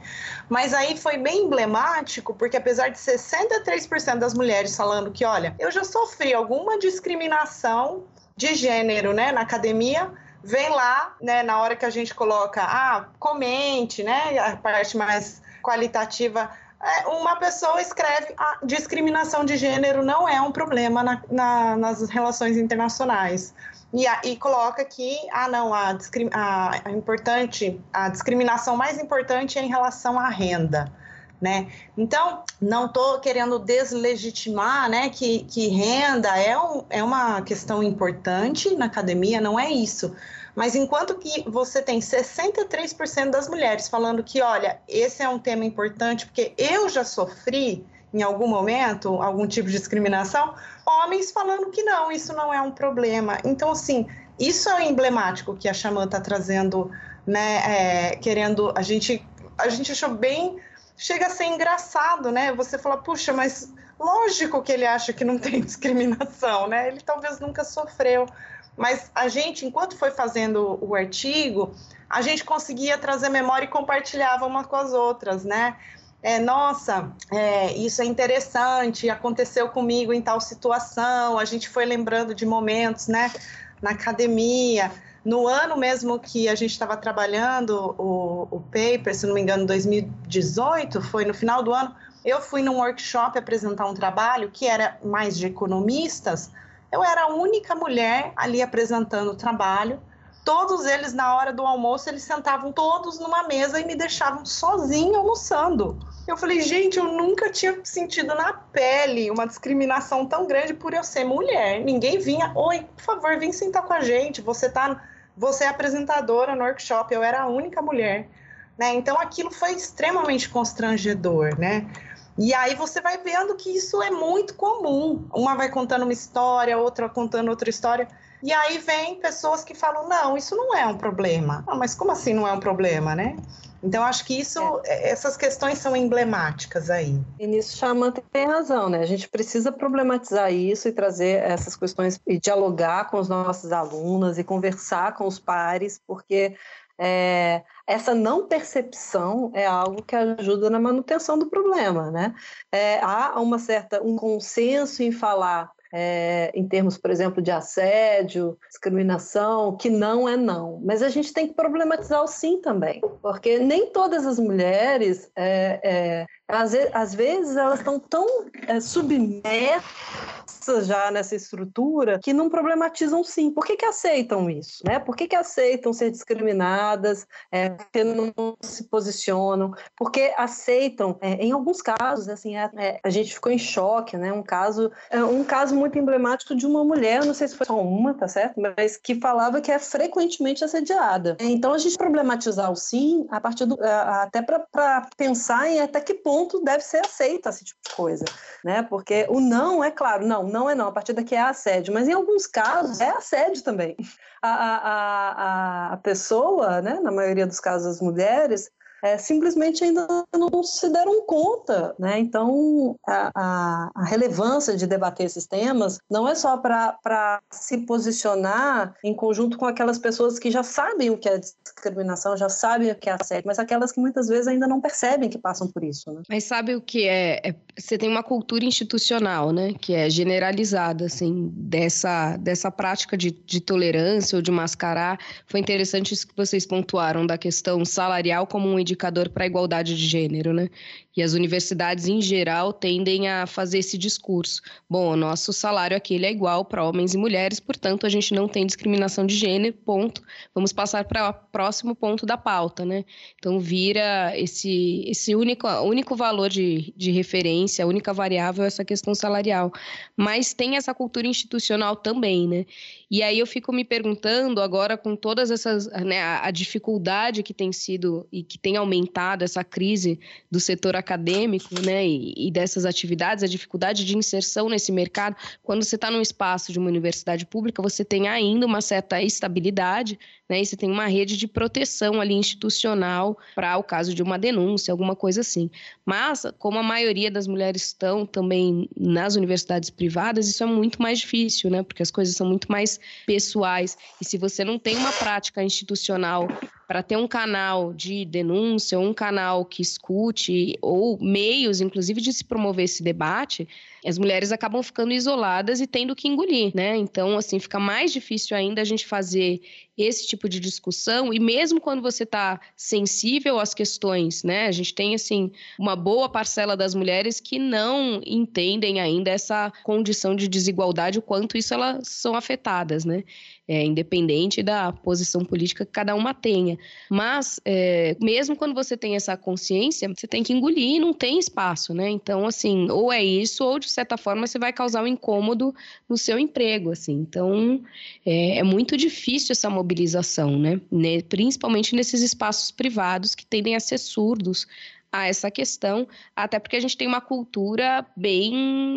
Mas aí foi bem emblemático, porque apesar de 63% das mulheres falando que, olha, eu já sofri alguma discriminação de gênero, né, na academia, vem lá, né, na hora que a gente coloca, ah, comente, né, a parte mais qualitativa, é, uma pessoa escreve a discriminação de gênero não é um problema na, na, nas relações internacionais. E, e coloca que, ah, não, a, a, a, importante, a discriminação mais importante é em relação à renda né? Então, não estou querendo deslegitimar, né, que, que renda é, um, é uma questão importante na academia, não é isso. Mas enquanto que você tem 63% das mulheres falando que, olha, esse é um tema importante porque eu já sofri em algum momento algum tipo de discriminação, homens falando que não, isso não é um problema. Então, assim, isso é emblemático que a Xamã está trazendo, né, é, querendo, a gente, a gente achou bem chega a ser engraçado, né? Você fala, puxa, mas lógico que ele acha que não tem discriminação, né? Ele talvez nunca sofreu. Mas a gente, enquanto foi fazendo o artigo, a gente conseguia trazer memória e compartilhava umas com as outras, né? É, nossa, é, isso é interessante, aconteceu comigo em tal situação, a gente foi lembrando de momentos, né, na academia. No ano mesmo que a gente estava trabalhando o, o paper, se não me engano, 2018, foi no final do ano, eu fui num workshop apresentar um trabalho que era mais de economistas. Eu era a única mulher ali apresentando o trabalho. Todos eles, na hora do almoço, eles sentavam todos numa mesa e me deixavam sozinha almoçando. Eu falei, gente, eu nunca tinha sentido na pele uma discriminação tão grande por eu ser mulher. Ninguém vinha, oi, por favor, vem sentar com a gente. Você tá você é apresentadora no workshop, eu era a única mulher, né? Então aquilo foi extremamente constrangedor, né? E aí você vai vendo que isso é muito comum. Uma vai contando uma história, outra contando outra história. E aí vem pessoas que falam: não, isso não é um problema. Ah, mas como assim não é um problema, né? Então, acho que isso, é. essas questões são emblemáticas aí. E nisso Xamã tem razão, né? A gente precisa problematizar isso e trazer essas questões e dialogar com os nossos alunos e conversar com os pares, porque é, essa não percepção é algo que ajuda na manutenção do problema, né? É, há uma certa um consenso em falar é, em termos, por exemplo, de assédio, discriminação, que não é não. Mas a gente tem que problematizar o sim também, porque nem todas as mulheres é, é, às, às vezes elas estão tão é, submersas já nessa estrutura que não problematizam sim. Por que, que aceitam isso? Né? Por que, que aceitam ser discriminadas? É, porque não se posicionam? Porque aceitam, é, em alguns casos, assim, é, a gente ficou em choque, né? Um caso, um caso muito emblemático de uma mulher, não sei se foi só uma, tá certo? Mas que falava que é frequentemente assediada. Então a gente problematizar o sim a partir do, até para pensar em até que ponto ponto deve ser aceita esse tipo de coisa, né? Porque o não é claro, não, não é não, a partir daqui é assédio, mas em alguns casos é assédio também. A, a, a, a pessoa, né, na maioria dos casos as mulheres, é, simplesmente ainda não se deram conta. Né? Então, a, a, a relevância de debater esses temas não é só para se posicionar em conjunto com aquelas pessoas que já sabem o que é discriminação, já sabem o que é assédio, mas aquelas que muitas vezes ainda não percebem que passam por isso. Né? Mas sabe o que é? é você tem uma cultura institucional, né, que é generalizada, assim, dessa, dessa prática de, de tolerância ou de mascarar. Foi interessante isso que vocês pontuaram da questão salarial como um indicador para a igualdade de gênero, né? E as universidades, em geral, tendem a fazer esse discurso. Bom, o nosso salário aqui é igual para homens e mulheres, portanto, a gente não tem discriminação de gênero, ponto. Vamos passar para o próximo ponto da pauta, né? Então, vira esse, esse único, único valor de, de referência, a única variável é essa questão salarial. Mas tem essa cultura institucional também, né? E aí eu fico me perguntando agora com todas essas, né, a, dificuldade que tem sido e que tem aumentado essa crise do setor acadêmico, né, e, e dessas atividades, a dificuldade de inserção nesse mercado. Quando você está num espaço de uma universidade pública, você tem ainda uma certa estabilidade, né, e você tem uma rede de proteção ali institucional para o caso de uma denúncia, alguma coisa assim. Mas, como a maioria das mulheres estão também nas universidades privadas, isso é muito mais difícil, né, porque as coisas são muito mais pessoais. E se você não tem uma prática institucional para ter um canal de denúncia, um canal que escute, ou meios, inclusive, de se promover esse debate, as mulheres acabam ficando isoladas e tendo que engolir, né? Então, assim, fica mais difícil ainda a gente fazer esse tipo de discussão, e mesmo quando você está sensível às questões, né? A gente tem, assim, uma boa parcela das mulheres que não entendem ainda essa condição de desigualdade, o quanto isso elas são afetadas, né? É, independente da posição política que cada uma tenha. Mas, é, mesmo quando você tem essa consciência, você tem que engolir e não tem espaço, né? Então, assim, ou é isso, ou de certa forma você vai causar um incômodo no seu emprego, assim. Então, é, é muito difícil essa mobilização, né? Principalmente nesses espaços privados que tendem a ser surdos a essa questão, até porque a gente tem uma cultura bem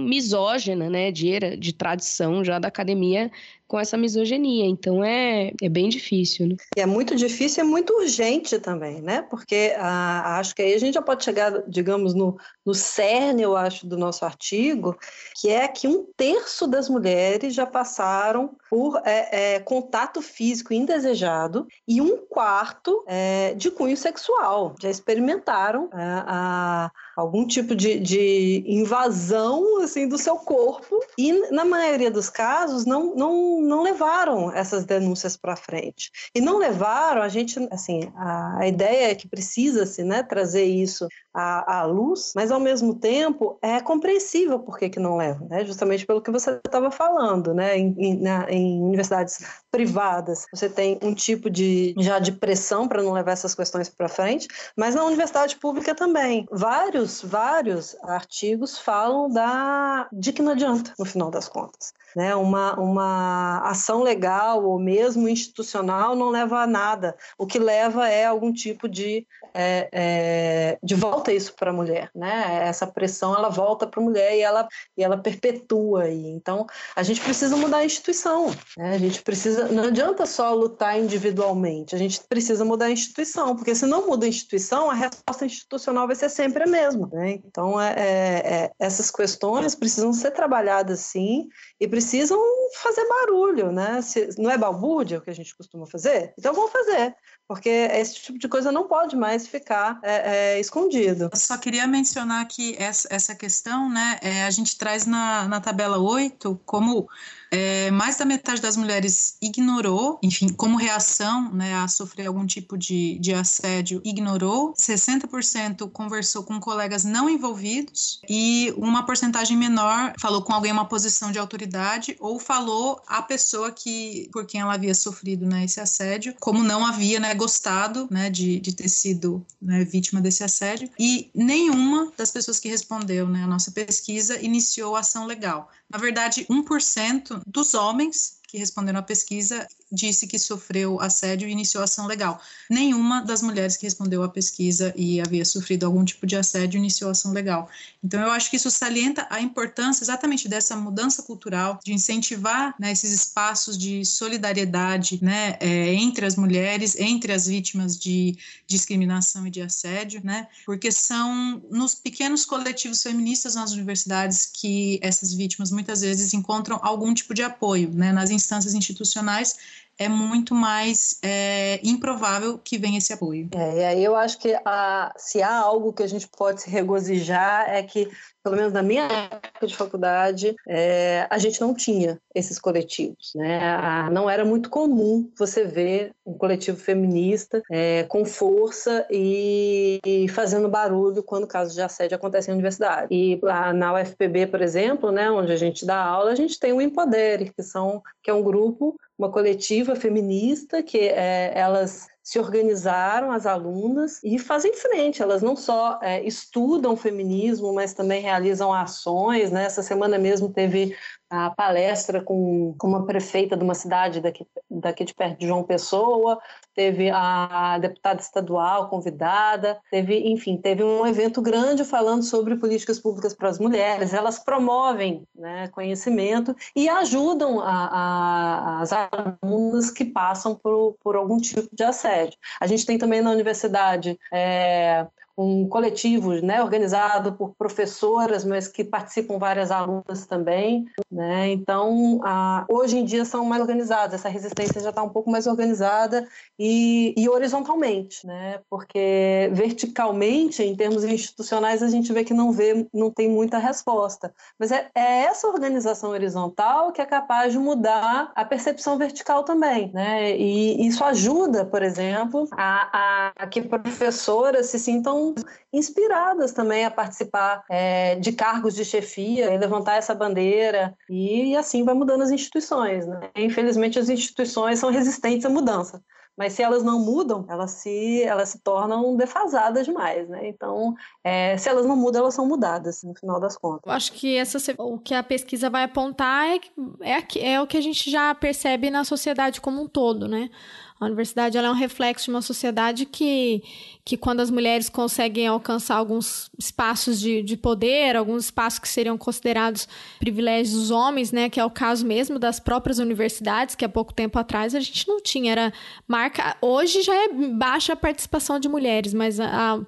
misógina, né, de, de tradição já da academia com essa misoginia. Então é, é bem difícil. Né? E é muito difícil e é muito urgente também, né? Porque ah, acho que aí a gente já pode chegar, digamos, no, no cerne, eu acho, do nosso artigo, que é que um terço das mulheres já passaram por é, é, contato físico indesejado e um quarto é, de cunho sexual. Já experimentaram é, a algum tipo de, de invasão assim do seu corpo. E na maioria dos casos não, não, não levaram essas denúncias para frente. E não levaram a gente assim a, a ideia é que precisa se né trazer isso à, à, luz mas ao mesmo tempo é compreensível por que, que não leva né? Justamente pelo que você estava falando né? Em, em, na, em universidades privadas você tem um tipo de já de pressão para não levar essas questões para frente mas na universidade pública também. Vários vários, vários artigos falam da, de que não adianta, no final das contas. Né? Uma, uma ação legal ou mesmo institucional não leva a nada. O que leva é algum tipo de, é, é, de volta isso para a mulher. Né? Essa pressão ela volta para a mulher e ela, e ela perpetua. Aí. Então, a gente precisa mudar a instituição. Né? A gente precisa. Não adianta só lutar individualmente, a gente precisa mudar a instituição, porque se não muda a instituição, a resposta institucional vai ser sempre a mesma mesmo. Né? Então, é, é, é, essas questões precisam ser trabalhadas sim e precisam fazer barulho. Né? Se, não é balbúrdia o que a gente costuma fazer? Então, vamos fazer porque esse tipo de coisa não pode mais ficar é, é, escondido. Eu só queria mencionar que essa, essa questão, né, é, a gente traz na, na tabela 8 como é, mais da metade das mulheres ignorou, enfim, como reação né, a sofrer algum tipo de, de assédio, ignorou, 60% conversou com colegas não envolvidos e uma porcentagem menor falou com alguém em uma posição de autoridade ou falou a pessoa que por quem ela havia sofrido né, esse assédio, como não havia né, gostado né, de, de ter sido né, vítima desse assédio. E nenhuma das pessoas que respondeu né, a nossa pesquisa iniciou ação legal. Na verdade, 1% dos homens que responderam à pesquisa disse que sofreu assédio e iniciou ação legal. Nenhuma das mulheres que respondeu à pesquisa e havia sofrido algum tipo de assédio iniciou ação legal. Então, eu acho que isso salienta a importância exatamente dessa mudança cultural, de incentivar né, esses espaços de solidariedade né, é, entre as mulheres, entre as vítimas de discriminação e de assédio, né, porque são nos pequenos coletivos feministas nas universidades que essas vítimas muitas vezes encontram algum tipo de apoio, né, nas instâncias institucionais é muito mais é, improvável que venha esse apoio. É, e aí eu acho que a, se há algo que a gente pode se regozijar é que, pelo menos na minha época de faculdade, é, a gente não tinha esses coletivos. Né? Não era muito comum você ver um coletivo feminista é, com força e, e, fazendo barulho quando casos de assédio acontecem na universidade. E a, na UFPB, por exemplo, né, onde a gente dá aula, a gente tem o Empodere, que, são, que é um grupo uma coletiva feminista que é, elas se organizaram as alunas e fazem frente. Elas não só é, estudam feminismo, mas também realizam ações. Né? Essa semana mesmo teve a palestra com, com uma prefeita de uma cidade daqui, daqui de perto de João Pessoa, teve a deputada estadual convidada, teve, enfim, teve um evento grande falando sobre políticas públicas para as mulheres. Elas promovem né, conhecimento e ajudam a, a, as alunas que passam por, por algum tipo de assédio. A gente tem também na universidade é, um coletivo né, organizado por professoras, mas que participam várias alunas também. Né? Então, a, hoje em dia são mais organizadas, essa resistência já está um pouco mais organizada e, e, horizontalmente, né? porque verticalmente, em termos institucionais, a gente vê que não, vê, não tem muita resposta. Mas é, é essa organização horizontal que é capaz de mudar a percepção vertical também. Né? E isso ajuda, por exemplo, a, a, a que professoras se sintam inspiradas também a participar é, de cargos de chefia e levantar essa bandeira e, e assim vai mudando as instituições. Né? Infelizmente as instituições são resistentes à mudança mas se elas não mudam, elas se, elas se tornam defasadas demais, né? Então, é, se elas não mudam, elas são mudadas, no final das contas. Eu acho que essa, o que a pesquisa vai apontar é, é, é o que a gente já percebe na sociedade como um todo, né? A universidade é um reflexo de uma sociedade que, que quando as mulheres conseguem alcançar alguns espaços de, de poder, alguns espaços que seriam considerados privilégios dos homens, né, que é o caso mesmo das próprias universidades, que há pouco tempo atrás a gente não tinha, era marca, hoje já é baixa a participação de mulheres, mas a,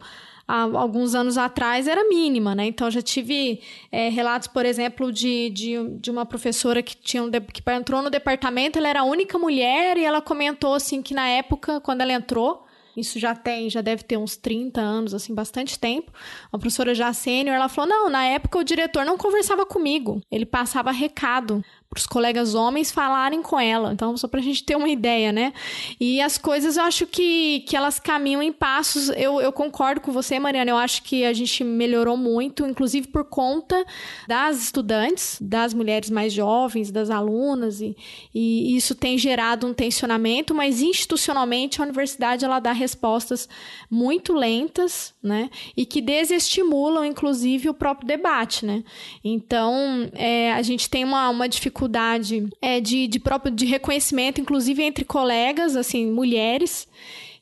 há alguns anos atrás era mínima, né? Então já tive é, relatos, por exemplo, de, de, de, uma professora que tinha um, que entrou no departamento, ela era a única mulher e ela comentou assim que na época, quando ela entrou, isso já tem, já deve ter uns 30 anos, assim, bastante tempo. Uma professora já sênior, ela falou: "Não, na época o diretor não conversava comigo, ele passava recado para os colegas homens falarem com ela. Então, só para a gente ter uma ideia, né? E as coisas eu acho que, que elas caminham em passos. Eu, eu concordo com você, Mariana. Eu acho que a gente melhorou muito, inclusive por conta das estudantes, das mulheres mais jovens, das alunas, e, e isso tem gerado um tensionamento, mas institucionalmente a universidade ela dá respostas muito lentas, né? E que desestimulam, inclusive, o próprio debate, né? Então, é, a gente tem uma, uma dificuldade dificuldade é, de, de próprio de reconhecimento, inclusive entre colegas, assim, mulheres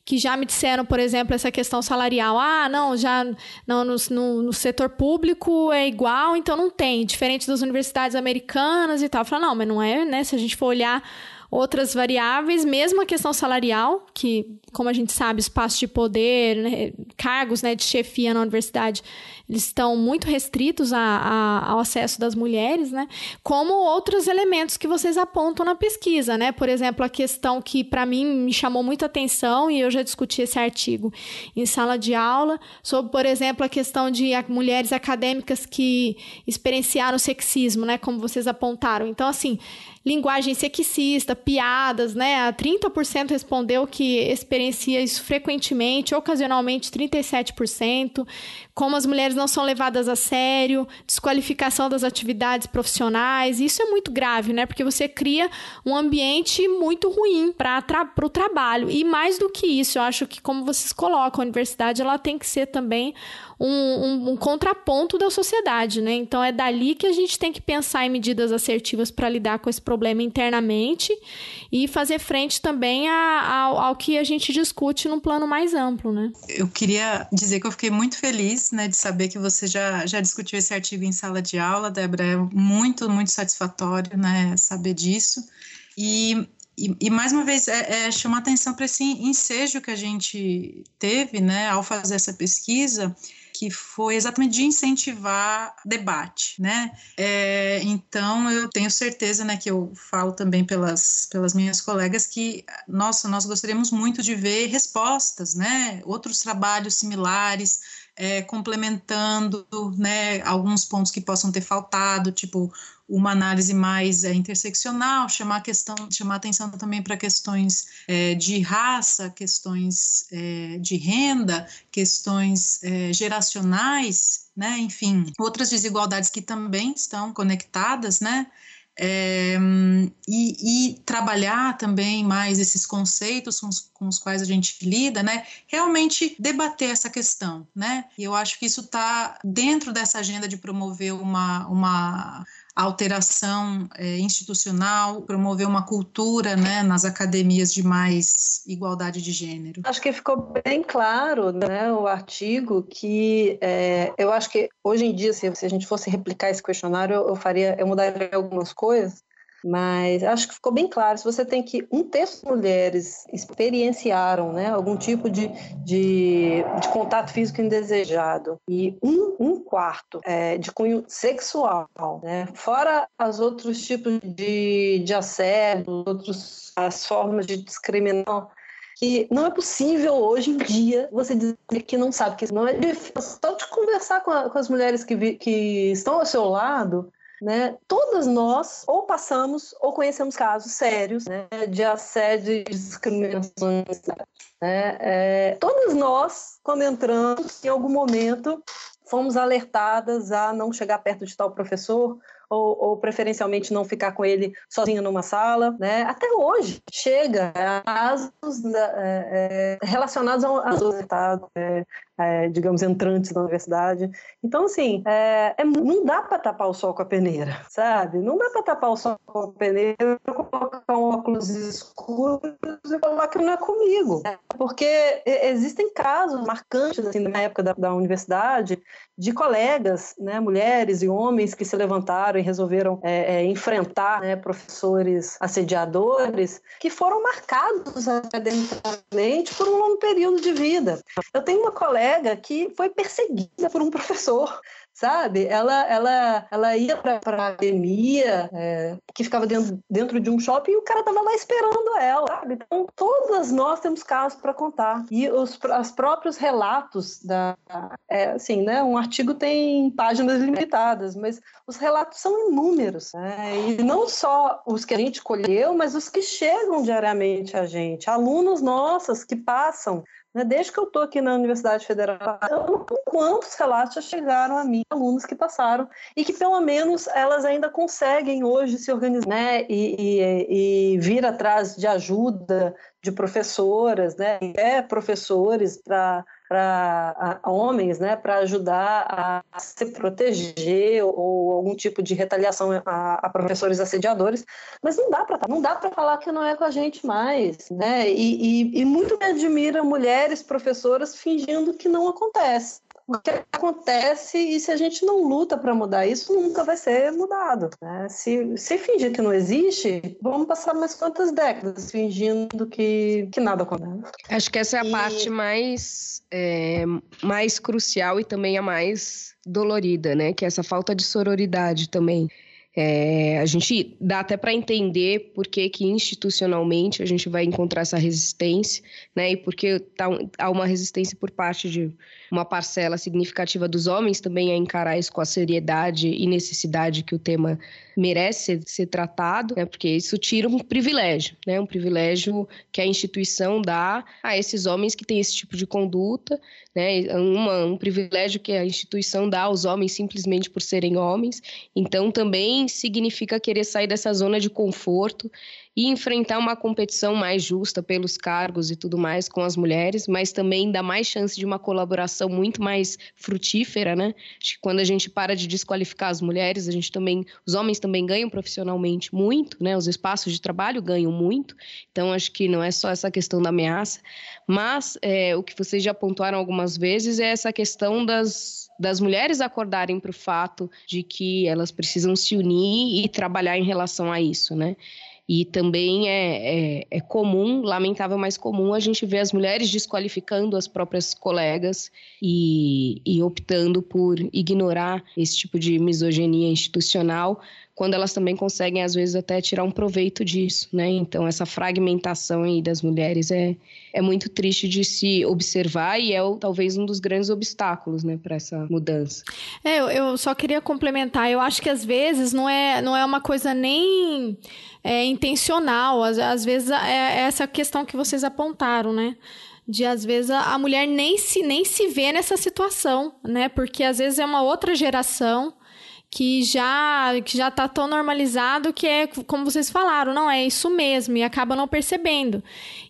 que já me disseram, por exemplo, essa questão salarial. Ah, não, já não, no, no, no, setor público é igual, então não tem, diferente das universidades americanas e tal. Eu falo, não, mas não é, né? Se a gente for olhar outras variáveis, mesmo a questão salarial, que, como a gente sabe, espaço de poder, né, cargos né, de chefia na universidade, eles estão muito restritos a, a, ao acesso das mulheres, né? Como outros elementos que vocês apontam na pesquisa, né? Por exemplo, a questão que para mim me chamou muita atenção e eu já discuti esse artigo em sala de aula sobre, por exemplo, a questão de mulheres acadêmicas que experienciaram sexismo, né? Como vocês apontaram. Então, assim, linguagem sexista, piadas, né? 30% respondeu que experiencia isso frequentemente, ocasionalmente 37%. Como as mulheres não são levadas a sério, desqualificação das atividades profissionais. Isso é muito grave, né? Porque você cria um ambiente muito ruim para o trabalho. E mais do que isso, eu acho que, como vocês colocam, a universidade ela tem que ser também um, um, um, contraponto da sociedade, né? Então é dali que a gente tem que pensar em medidas assertivas para lidar com esse problema internamente e fazer frente também a, ao, ao, que a gente discute num plano mais amplo, né? Eu queria dizer que eu fiquei muito feliz, né, de saber que você já, já discutiu esse artigo em sala de aula, Débora. É muito, muito satisfatório, né, saber disso. E e, e, mais uma vez é, é chamar atenção para esse ensejo que a gente teve, né, ao fazer essa pesquisa, que foi exatamente de incentivar debate, né? É, então eu tenho certeza, né, que eu falo também pelas, pelas minhas colegas que, nossa, nós gostaríamos muito de ver respostas, né? Outros trabalhos similares é, complementando né, alguns pontos que possam ter faltado, tipo uma análise mais é, interseccional, chamar, questão, chamar atenção também para questões é, de raça, questões é, de renda, questões é, geracionais, né, enfim, outras desigualdades que também estão conectadas, né, é, e, e, trabalhar também mais esses conceitos com os, com os, quais a gente lida, né? Realmente debater essa questão, né? E eu acho que isso está dentro dessa agenda de promover uma, uma alteração é, institucional, promover uma cultura né, nas academias de mais igualdade de gênero. Acho que ficou bem claro né, o artigo que é, eu acho que hoje em dia, se, se, a gente fosse replicar esse questionário, eu, eu faria, eu mudaria algumas coisas, mas acho que ficou bem claro. Se você tem que um terço de mulheres experienciaram né, algum tipo de, de, de contato físico indesejado e um, um quarto é, de cunho sexual, né, fora os outros tipos de, de assédio, outros, as formas de discriminação que não é possível hoje em dia você dizer que não sabe, que não é difícil. Só de conversar com, a, com as mulheres que, vi, que estão ao seu lado, né? Todas nós ou passamos ou conhecemos casos sérios né, de assédio e discriminação. Né? É, todas nós, quando entramos, em algum momento, fomos alertadas a não chegar perto de tal professor ou, ou, preferencialmente não ficar com ele sozinho numa sala, né? Até hoje chega casos né, é, é, relacionados resultado, é, é, digamos, entrantes da universidade. Então, assim, é, é não dá para tapar o sol com a peneira, sabe? Não dá para tapar o sol com a peneira, colocar um óculos escuros e falar que não é comigo. Porque existem casos marcantes, assim, na época da, da universidade, de colegas, né, mulheres e homens que se levantaram e resolveram é, é, enfrentar né, professores assediadores que foram marcados academicamente por um longo período de vida. Eu tenho uma colega que foi perseguida por um professor sabe? Ela, ela, ela ia para a academia, é, que ficava dentro, dentro de um shopping, e o cara tava lá esperando ela, sabe? Então, todas nós temos casos para contar. E os, os próprios relatos da. É, assim, né? Um artigo tem páginas limitadas, mas os relatos são inúmeros, né? E não só os que a gente colheu, mas os que chegam diariamente a gente. Alunos nossos que passam né? Desde que eu estou aqui na Universidade Federal, quantos relatos chegaram a mim, alunos que passaram, e que pelo menos elas ainda conseguem hoje se organizar né? e, e, e vir atrás de ajuda de professoras, né? é professores para para homens, né, para ajudar a se proteger ou, algum tipo de retaliação a, a professores assediadores, mas não dá para não dá para falar que não é com a gente mais, né? E, e, e muito me admira mulheres professoras fingindo que não acontece o que acontece e se a gente não luta para mudar isso, nunca vai ser mudado. Né? Se, se fingir que não existe, vamos passar mais quantas décadas fingindo que, que nada acontece. Acho que essa é a e... parte mais, é, mais crucial e também a mais dolorida, né? Que é essa falta de sororidade também. É, a gente dá até para entender por que, que institucionalmente a gente vai encontrar essa resistência, né? E porque tá, há uma resistência por parte de uma parcela significativa dos homens também a encarar isso com a seriedade e necessidade que o tema merece ser, ser tratado, né? Porque isso tira um privilégio, né? Um privilégio que a instituição dá a esses homens que têm esse tipo de conduta, né? Uma, um privilégio que a instituição dá aos homens simplesmente por serem homens. Então também significa querer sair dessa zona de conforto e enfrentar uma competição mais justa pelos cargos e tudo mais com as mulheres, mas também dá mais chance de uma colaboração muito mais frutífera, né? Acho que quando a gente para de desqualificar as mulheres, a gente também, os homens também ganham profissionalmente muito, né? Os espaços de trabalho ganham muito. Então acho que não é só essa questão da ameaça, mas é, o que vocês já pontuaram algumas vezes é essa questão das das mulheres acordarem para o fato de que elas precisam se unir e trabalhar em relação a isso, né? E também é, é, é, comum, lamentável, mas comum, a gente ver as mulheres desqualificando as próprias colegas e, e optando por ignorar esse tipo de misoginia institucional quando elas também conseguem, às vezes, até tirar um proveito disso, né? Então, essa fragmentação aí das mulheres é, é muito triste de se observar e é talvez um dos grandes obstáculos, né, para essa mudança. É, eu, eu, só queria complementar, eu acho que às vezes não é, não é uma coisa nem é, intencional, às, às vezes é, é essa questão que vocês apontaram, né? de às vezes a mulher nem se nem se vê nessa situação, né? Porque às vezes é uma outra geração que já que já tá tão normalizado que é como vocês falaram, não é isso mesmo e acaba não percebendo.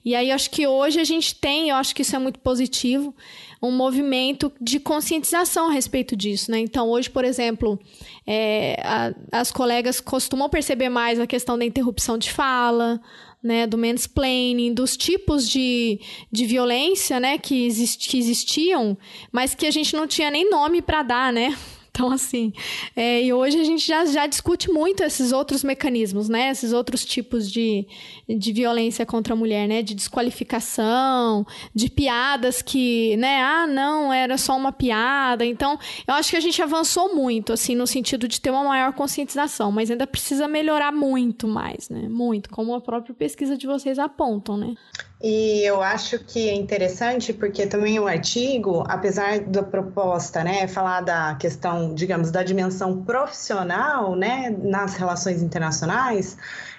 E aí acho que hoje a gente tem, eu acho que isso é muito positivo, um movimento de conscientização a respeito disso, né? Então hoje, por exemplo, é, a, as colegas costumam perceber mais a questão da interrupção de fala, né, do mansplaining, dos tipos de, de violência, né, que, exist, que existiam, mas que a gente não tinha nem nome para dar, né? Então, assim, é, e hoje a gente já, já discute muito esses outros mecanismos, né? Esses outros tipos de, de violência contra a mulher, né? De desqualificação, de piadas que, né? Ah, não, era só uma piada. Então, eu acho que a gente avançou muito, assim, no sentido de ter uma maior conscientização, mas ainda precisa melhorar muito mais, né? Muito, como a própria pesquisa de vocês apontam, né? E eu acho que é interessante porque também o artigo, apesar da proposta, né, falar da questão, digamos, da dimensão profissional, né, nas relações internacionais,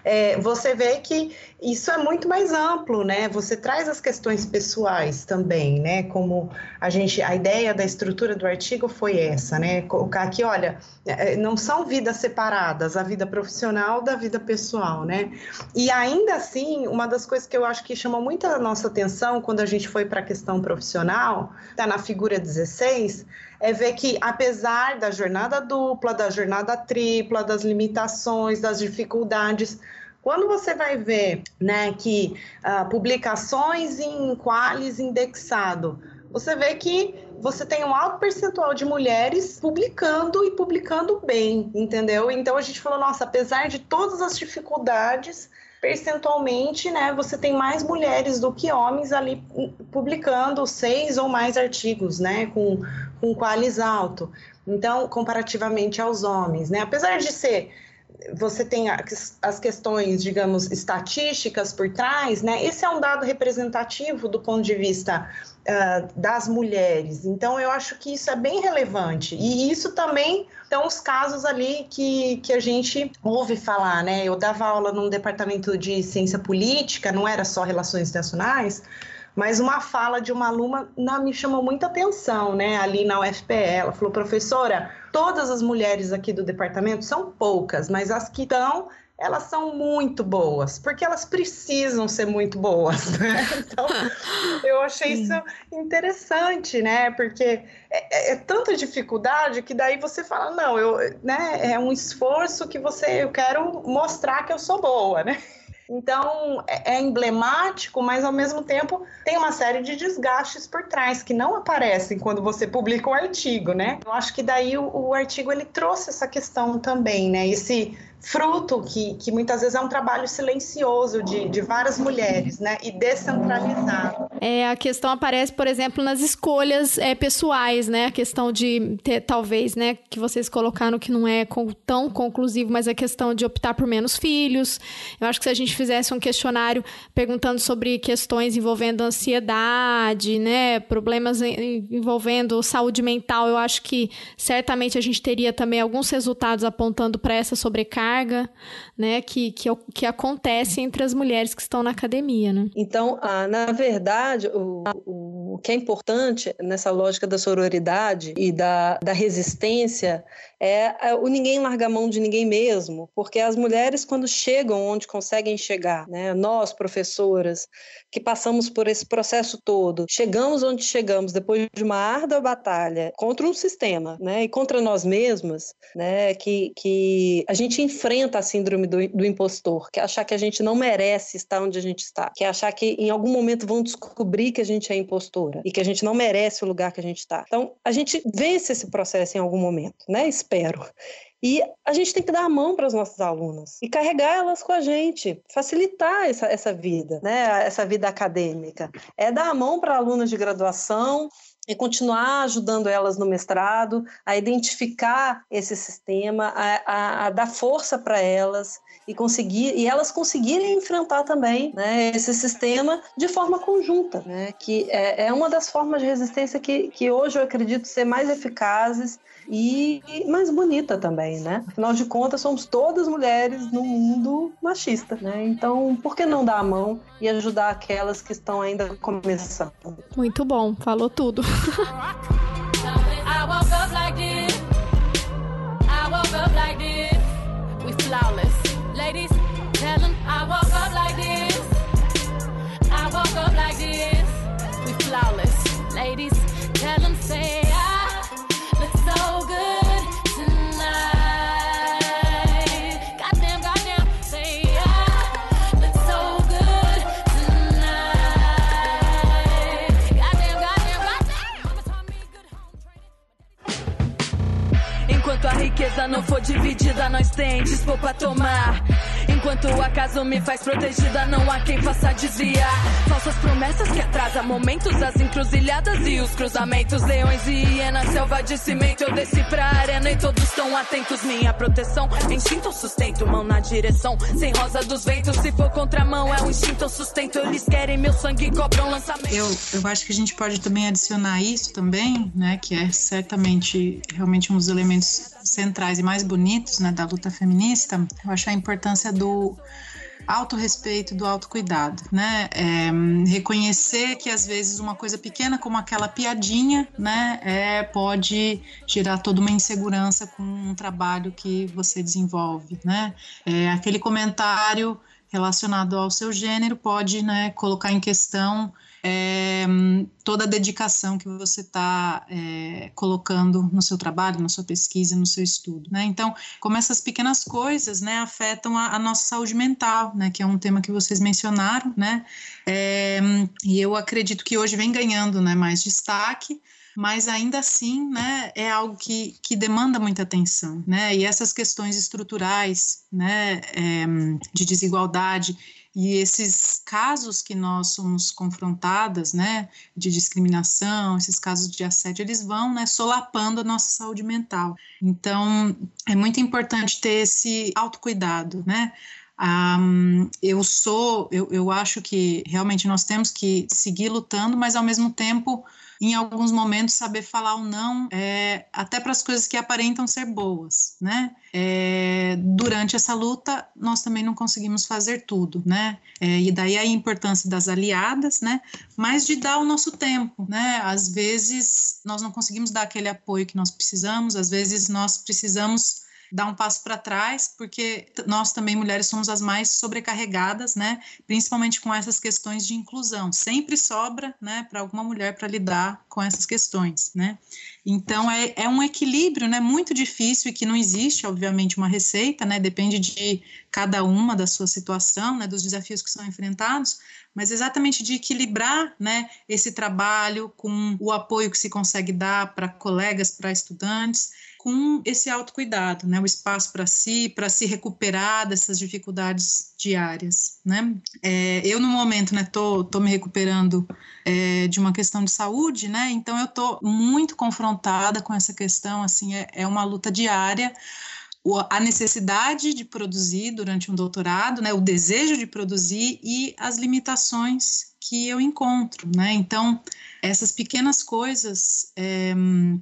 é, você vê que isso é muito mais amplo, né? Você traz as questões pessoais também, né? Como a gente, a ideia da estrutura do artigo foi essa, né? Colocar aqui, olha, é, não são vidas separadas, a vida profissional da vida pessoal, né? E ainda assim, uma das coisas que eu acho que chamou muito a nossa atenção quando a gente foi para a questão profissional, tá na figura 16, é ver que, apesar da jornada dupla, da jornada tripla, das limitações, das dificuldades, quando você vai ver né, que uh, publicações em Qualis indexado, você vê que você tem um alto percentual de mulheres publicando e publicando bem, entendeu? Então a gente falou, nossa, apesar de todas as dificuldades, percentualmente, né, você tem mais mulheres do que homens ali publicando seis ou mais artigos, né, com, com qualis alto. Então, comparativamente aos homens, né, apesar de ser você tem as questões, digamos, estatísticas por trás, né? Esse é um dado representativo do ponto de vista uh, das mulheres. Então, eu acho que isso é bem relevante. E isso também estão os casos ali que, que a gente ouve falar, né? Eu dava aula num departamento de ciência política, não era só relações internacionais, mas uma fala de uma aluna não, me chamou muita atenção, né? Ali na UFPE, ela falou, professora, todas as mulheres aqui do departamento são poucas, mas as que estão elas são muito boas, porque elas precisam ser muito boas, né? Então, eu achei isso interessante, né? Porque é, é, é, tanta dificuldade que daí você fala, não, eu, né? É um esforço que você, eu quero mostrar que eu sou boa, né? Então, é, é emblemático, mas ao mesmo tempo tem uma série de desgastes por trás que não aparecem quando você publica o artigo, né? Eu acho que daí o, o artigo ele trouxe essa questão também, né? Esse fruto que, que muitas vezes é um trabalho silencioso de, de várias mulheres, né? E descentralizado. É, a questão aparece, por exemplo, nas escolhas é, pessoais, né? A questão de ter, talvez, né, que vocês colocaram que não é tão conclusivo, mas a questão de optar por menos filhos. Eu acho que se a gente fizesse um questionário perguntando sobre questões envolvendo ansiedade, né? Problemas envolvendo saúde mental, eu acho que certamente a gente teria também alguns resultados apontando para essa sobrecarga carga, né, que, que, que acontece entre as mulheres que estão na academia, né? Então, ah, na verdade, o, o que é importante nessa lógica da sororidade e da, da resistência é, é, o ninguém larga a mão de ninguém mesmo, porque as mulheres, quando chegam onde conseguem chegar, né, nós, professoras, que passamos por esse processo todo, chegamos onde chegamos depois de uma árdua batalha contra um sistema né, e contra nós mesmas, né, que, que a gente enfrenta a síndrome do, do impostor, que é achar que a gente não merece estar onde a gente está, que é achar que em algum momento vão descobrir que a gente é impostora e que a gente não merece o lugar que a gente está. Então, a gente vence esse processo em algum momento, né? Espero. E a gente tem que dar a mão para as nossas alunas e carregar elas com a gente, facilitar essa, essa vida, né? essa vida acadêmica. É dar a mão para alunas de graduação, e continuar ajudando elas no mestrado, a identificar esse sistema, a, a, a dar força para elas e conseguir e elas conseguirem enfrentar também né, esse sistema de forma conjunta, né, que é, é uma das formas de resistência que, que hoje eu acredito ser mais eficazes e mais bonita também, né? Afinal de contas, somos todas mulheres no mundo machista, né? Então, por que não dar a mão e ajudar aquelas que estão ainda começando? Muito bom, falou tudo. I woke up like this. I woke up like this. We flawless. Ladies, tell them I woke up like this. I woke up like this. We flawless. Ladies, não for dividida, nós tem dispor pra tomar. Enquanto o acaso me faz protegida, não há quem faça desviar. Falsas promessas que atrasam momentos, as encruzilhadas e os cruzamentos. Leões e hienas, selva de cimento. Eu desci pra arena e todos estão atentos. Minha proteção, instinto sustento, mão na direção. Sem rosa dos ventos, se for contramão, é um instinto sustento. Eles querem meu sangue e cobram lançamento. Eu, eu acho que a gente pode também adicionar isso também, né? Que é certamente realmente um dos elementos centrais e mais bonitos né, da luta feminista, eu acho a importância do autorrespeito, do autocuidado, né? É, reconhecer que às vezes uma coisa pequena como aquela piadinha, né, é, pode gerar toda uma insegurança com um trabalho que você desenvolve, né? É, aquele comentário relacionado ao seu gênero pode, né, colocar em questão é, toda a dedicação que você está é, colocando no seu trabalho, na sua pesquisa, no seu estudo, né? Então, como essas pequenas coisas, né, afetam a, a nossa saúde mental, né, que é um tema que vocês mencionaram, né? É, e eu acredito que hoje vem ganhando, né, mais destaque, mas ainda assim, né, é algo que, que demanda muita atenção, né, e essas questões estruturais, né, é, de desigualdade e esses casos que nós somos confrontadas, né, de discriminação, esses casos de assédio, eles vão, né, solapando a nossa saúde mental. Então, é muito importante ter esse autocuidado, né? Um, eu sou, eu, eu acho que realmente nós temos que seguir lutando, mas ao mesmo tempo em alguns momentos, saber falar ou não, é, até para as coisas que aparentam ser boas, né? É, durante essa luta, nós também não conseguimos fazer tudo, né? É, e daí a importância das aliadas, né? Mas de dar o nosso tempo, né? Às vezes nós não conseguimos dar aquele apoio que nós precisamos, às vezes nós precisamos dar um passo para trás, porque nós também, mulheres, somos as mais sobrecarregadas, né? Principalmente com essas questões de inclusão. Sempre sobra, né, para alguma mulher para lidar com essas questões, né? Então, é, é um equilíbrio, né, muito difícil e que não existe, obviamente, uma receita, né? Depende de cada uma da sua situação, né, dos desafios que são enfrentados, mas exatamente de equilibrar, né, esse trabalho com o apoio que se consegue dar para colegas, para estudantes, com esse autocuidado, né? O espaço para si, para se recuperar dessas dificuldades diárias, né? É, eu no momento, né, tô, tô me recuperando é, de uma questão de saúde, né? Então eu tô muito confrontada com essa questão, assim, é, é uma luta diária a necessidade de produzir durante um doutorado, né, o desejo de produzir e as limitações que eu encontro, né? Então, essas pequenas coisas, é,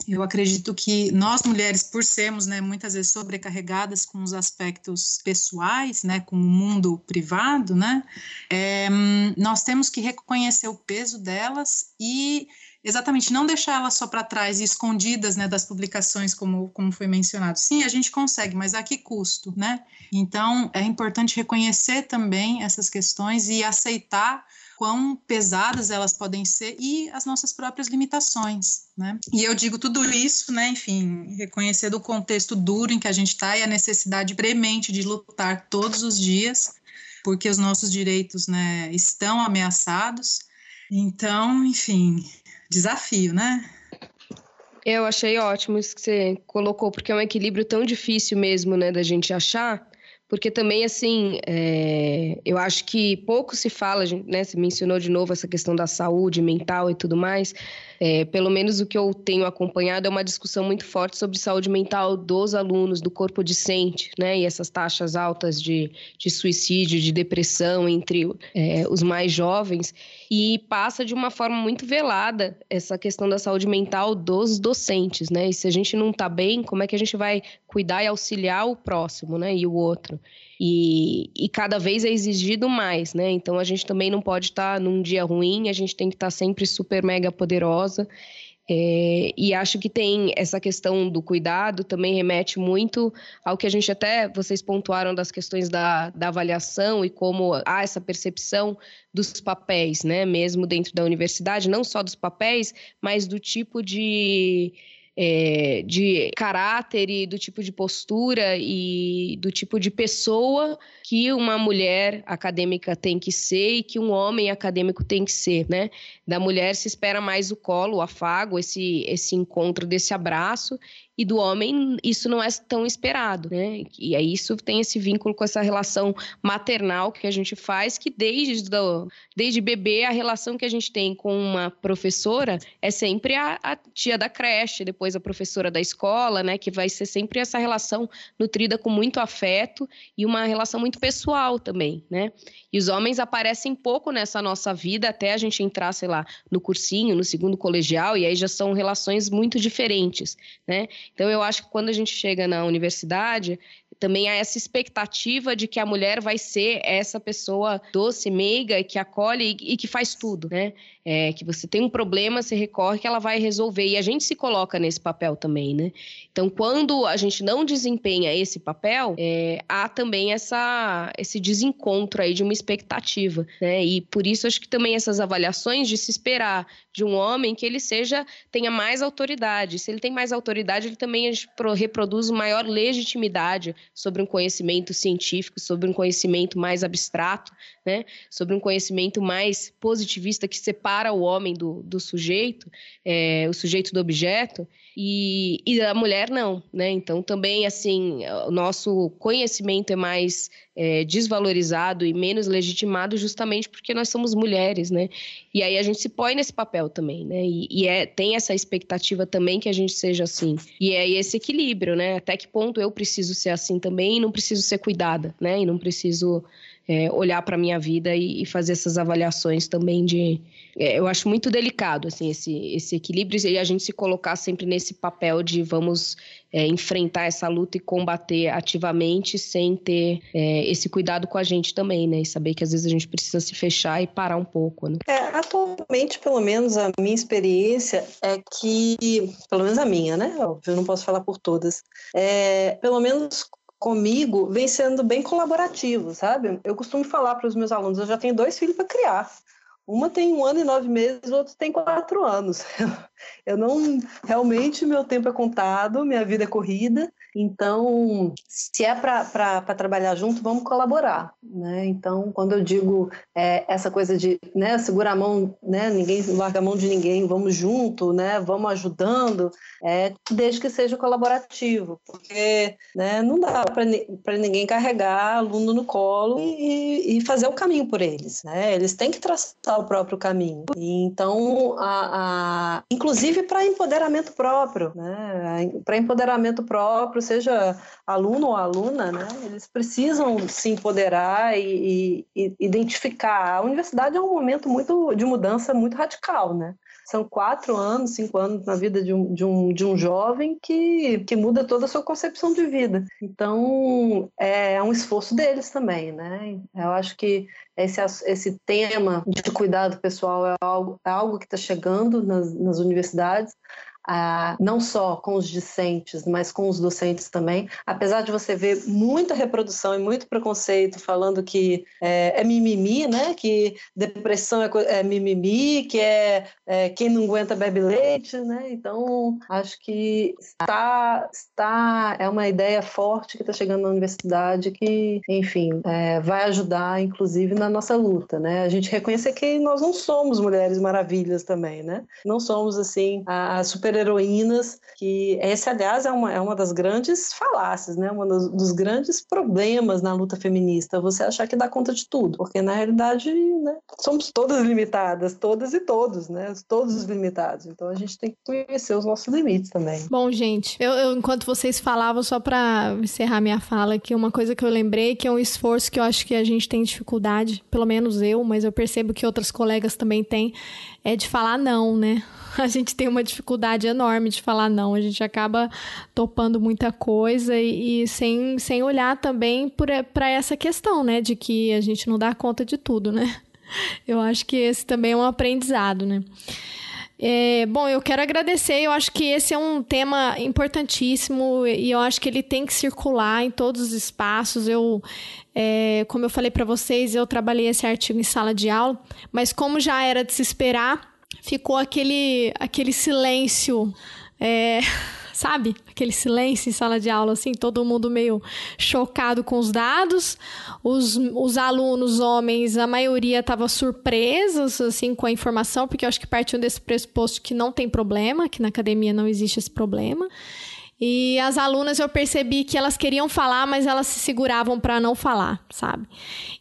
eu acredito que nós mulheres, por sermos, né, muitas vezes sobrecarregadas com os aspectos pessoais, né, com o mundo privado, né, é, nós temos que reconhecer o peso delas e exatamente não deixar elas só para trás e escondidas né, das publicações, como, como foi mencionado. Sim, a gente consegue, mas a que custo, né? Então, é importante reconhecer também essas questões e aceitar quão pesadas elas podem ser e as nossas próprias limitações, né? E eu digo tudo isso, né, enfim, reconhecer do contexto duro em que a gente está e a necessidade premente de lutar todos os dias, porque os nossos direitos, né, estão ameaçados. Então, enfim, desafio, né? Eu achei ótimo isso que você colocou, porque é um equilíbrio tão difícil mesmo, né, da gente achar, porque também, assim, é, eu acho que pouco se fala, né? Você mencionou de novo essa questão da saúde mental e tudo mais. É, pelo menos o que eu tenho acompanhado é uma discussão muito forte sobre saúde mental dos alunos, do corpo discente, né? E essas taxas altas de, de suicídio, de depressão entre é, os mais jovens. E passa de uma forma muito velada essa questão da saúde mental dos docentes, né? E se a gente não está bem, como é que a gente vai cuidar e auxiliar o próximo, né? E o outro. E, e cada vez é exigido mais, né? Então a gente também não pode estar tá num dia ruim, a gente tem que estar tá sempre super mega poderosa. É, e acho que tem essa questão do cuidado também remete muito ao que a gente até vocês pontuaram das questões da, da avaliação e como há essa percepção dos papéis, né? Mesmo dentro da universidade, não só dos papéis, mas do tipo de é, de caráter e do tipo de postura e do tipo de pessoa que uma mulher acadêmica tem que ser e que um homem acadêmico tem que ser, né? Da mulher se espera mais o colo, o afago, esse, esse encontro desse abraço e do homem isso não é tão esperado, né? E aí isso tem esse vínculo com essa relação maternal que a gente faz, que desde, do, desde bebê a relação que a gente tem com uma professora é sempre a, a, tia da creche, depois a professora da escola, né? Que vai ser sempre essa relação nutrida com muito afeto e uma relação muito pessoal também, né? E os homens aparecem pouco nessa nossa vida até a gente entrar, sei lá, no cursinho, no segundo colegial, e aí já são relações muito diferentes, né? Então, eu acho que quando a gente chega na universidade, também há essa expectativa de que a mulher vai ser essa pessoa doce, meiga, que acolhe e, e que faz tudo, né? É, que você tem um problema, você recorre que ela vai resolver. E a gente se coloca nesse papel também, né? Então, quando a gente não desempenha esse papel, é, há também essa, esse desencontro aí de uma expectativa, né? E por isso acho que também essas avaliações de se esperar de um homem que ele seja, tenha mais autoridade. Se ele tem mais autoridade, ele também reproduz maior legitimidade sobre um conhecimento científico, sobre um conhecimento mais abstrato, né? sobre um conhecimento mais positivista que separa o homem do, do sujeito, é, o sujeito do objeto, e, e a mulher não. Né? Então, também, assim, o nosso conhecimento é mais é, desvalorizado e menos legitimado justamente porque nós somos mulheres, né? E aí a gente se põe nesse papel também, né? E, e é, tem essa expectativa também que a gente seja assim. E é esse equilíbrio, né? Até que ponto eu preciso ser assim também e não preciso ser cuidada, né? E não preciso é, olhar para a minha vida e, e, fazer essas avaliações também de. É, eu acho muito delicado assim, esse, esse equilíbrio e a gente se colocar sempre nesse papel de vamos é, enfrentar essa luta e combater ativamente sem ter é, esse cuidado com a gente também, né? E saber que às vezes a gente precisa se fechar e parar um pouco, né? É, atualmente, pelo menos, a minha experiência é que, pelo menos a minha, né? Eu não posso falar por todas. É, pelo menos comigo vem sendo bem colaborativo, sabe? Eu costumo falar para os meus alunos, eu já tenho dois filhos para criar. Uma tem um ano e nove meses, o outro tem quatro anos. Eu não realmente meu tempo é contado, minha vida é corrida. Então, se é para trabalhar junto, vamos colaborar, né? Então, quando eu digo é, essa coisa de né, segurar a mão, né, ninguém larga a mão de ninguém, vamos junto, né, vamos ajudando, é, desde que seja colaborativo, porque né, não dá para ninguém carregar aluno no colo e, e, fazer o caminho por eles, né? Eles têm que traçar o próprio caminho. E, então, a, a inclusive para empoderamento próprio, né? Para empoderamento próprio, seja aluno ou aluna, né? Eles precisam se empoderar e, e, identificar. A universidade é um momento muito de mudança muito radical, né? São quatro anos, cinco anos na vida de um, de um, de um jovem que, que muda toda a sua concepção de vida. Então, é, é um esforço deles também, né? Eu acho que esse, esse tema de cuidado pessoal é algo, é algo que está chegando nas, nas universidades não só com os discentes, mas com os docentes também. Apesar de você ver muita reprodução e muito preconceito falando que é, é mimimi, né? Que depressão é, é mimimi, que é, é, quem não aguenta bebe leite, né? Então acho que está, está é uma ideia forte que está chegando na universidade que, enfim, é, vai ajudar, inclusive, na nossa luta, né? A gente reconhecer que nós não somos mulheres maravilhas também, né? Não somos assim a, a super super-heroínas, que essa, aliás, é uma, é uma das grandes falácias, né? Um dos, dos, grandes problemas na luta feminista, você achar que dá conta de tudo, porque na realidade, né, somos todas limitadas, todas e todos, né? Todos limitados. Então a gente tem que conhecer os nossos limites também. Bom, gente, eu, eu enquanto vocês falavam, só para encerrar minha fala aqui, uma coisa que eu lembrei que é um esforço que eu acho que a gente tem dificuldade, pelo menos eu, mas eu percebo que outras colegas também têm, é de falar não, né? A gente tem uma dificuldade enorme de falar não. A gente acaba topando muita coisa e, e sem, sem olhar também para essa questão, né? De que a gente não dá conta de tudo, né? Eu acho que esse também é um aprendizado, né? É, bom, eu quero agradecer. Eu acho que esse é um tema importantíssimo e eu acho que ele tem que circular em todos os espaços. Eu, é, como eu falei para vocês, eu trabalhei esse artigo em sala de aula, mas como já era de se esperar, ficou aquele, aquele silêncio. É, sabe? Aquele silêncio em sala de aula, assim, todo mundo meio chocado com os dados. Os, os alunos homens, a maioria estava surpresos, assim, com a informação, porque eu acho que partiam desse pressuposto que não tem problema, que na academia não existe esse problema. E as alunas eu percebi que elas queriam falar, mas elas se seguravam para não falar, sabe?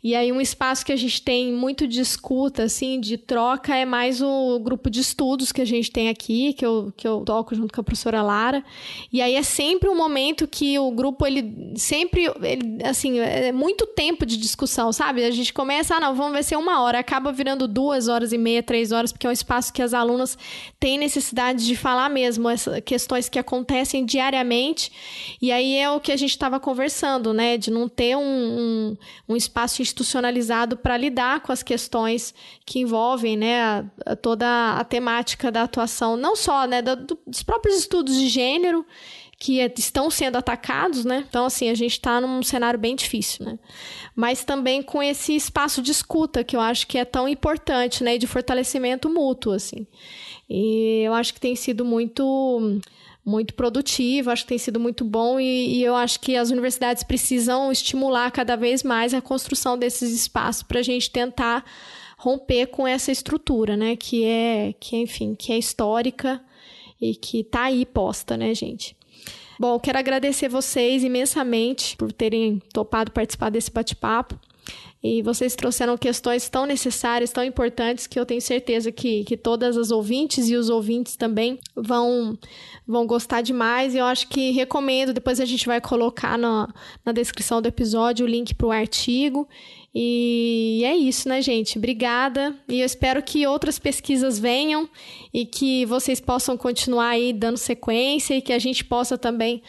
E aí um espaço que a gente tem muito de escuta, assim, de troca, é mais o grupo de estudos que a gente tem aqui, que eu, que eu toco junto com a professora Lara. E aí é sempre um momento que o grupo, ele sempre, ele, assim, é muito tempo de discussão, sabe? A gente começa, ah, não, vamos ver se é uma hora, acaba virando duas horas e meia, três horas, porque é um espaço que as alunas têm necessidade de falar mesmo, essas questões que acontecem diariamente diariamente. E aí é o que a gente estava conversando, né? De não ter um, um, um espaço institucionalizado para lidar com as questões que envolvem, né? A, a toda a temática da atuação, não só, né? Da, do, dos próprios estudos de gênero que é, estão sendo atacados, né? Então, assim, a gente está num cenário bem difícil, né? Mas também com esse espaço de escuta, que eu acho que é tão importante, né? E de fortalecimento mútuo, assim. E eu acho que tem sido muito muito produtivo, acho que tem sido muito bom e, e, eu acho que as universidades precisam estimular cada vez mais a construção desses espaços para a gente tentar romper com essa estrutura, né, que é, que enfim, que é histórica e que está aí posta, né, gente. Bom, quero agradecer vocês imensamente por terem topado participar desse bate-papo. E vocês trouxeram questões tão necessárias, tão importantes, que eu tenho certeza que, que todas as ouvintes e os ouvintes também vão, vão gostar demais. E eu acho que recomendo, depois a gente vai colocar na, na descrição do episódio o link para o artigo. E é isso, né, gente? Obrigada. E eu espero que outras pesquisas venham e que vocês possam continuar aí dando sequência e que a gente possa também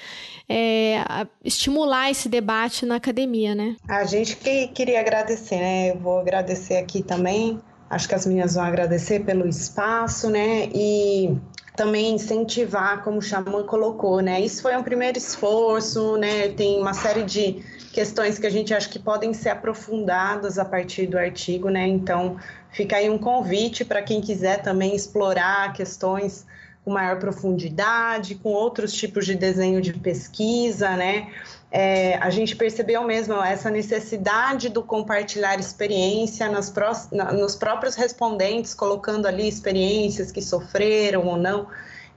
é, estimular esse debate na academia, né? A gente que queria agradecer, né? Eu vou agradecer aqui também. Acho que as meninas vão agradecer pelo espaço, né? E também incentivar, como o Xamã colocou, né? Isso foi um primeiro esforço, né? Tem uma série de questões que a gente acha que podem ser aprofundadas a partir do artigo, né? Então, fica aí um convite para quem quiser também explorar questões com maior profundidade, com outros tipos de desenho de pesquisa, né? É, a gente percebeu mesmo essa necessidade do compartilhar experiência nas pró na, nos próprios respondentes, colocando ali experiências que sofreram ou não.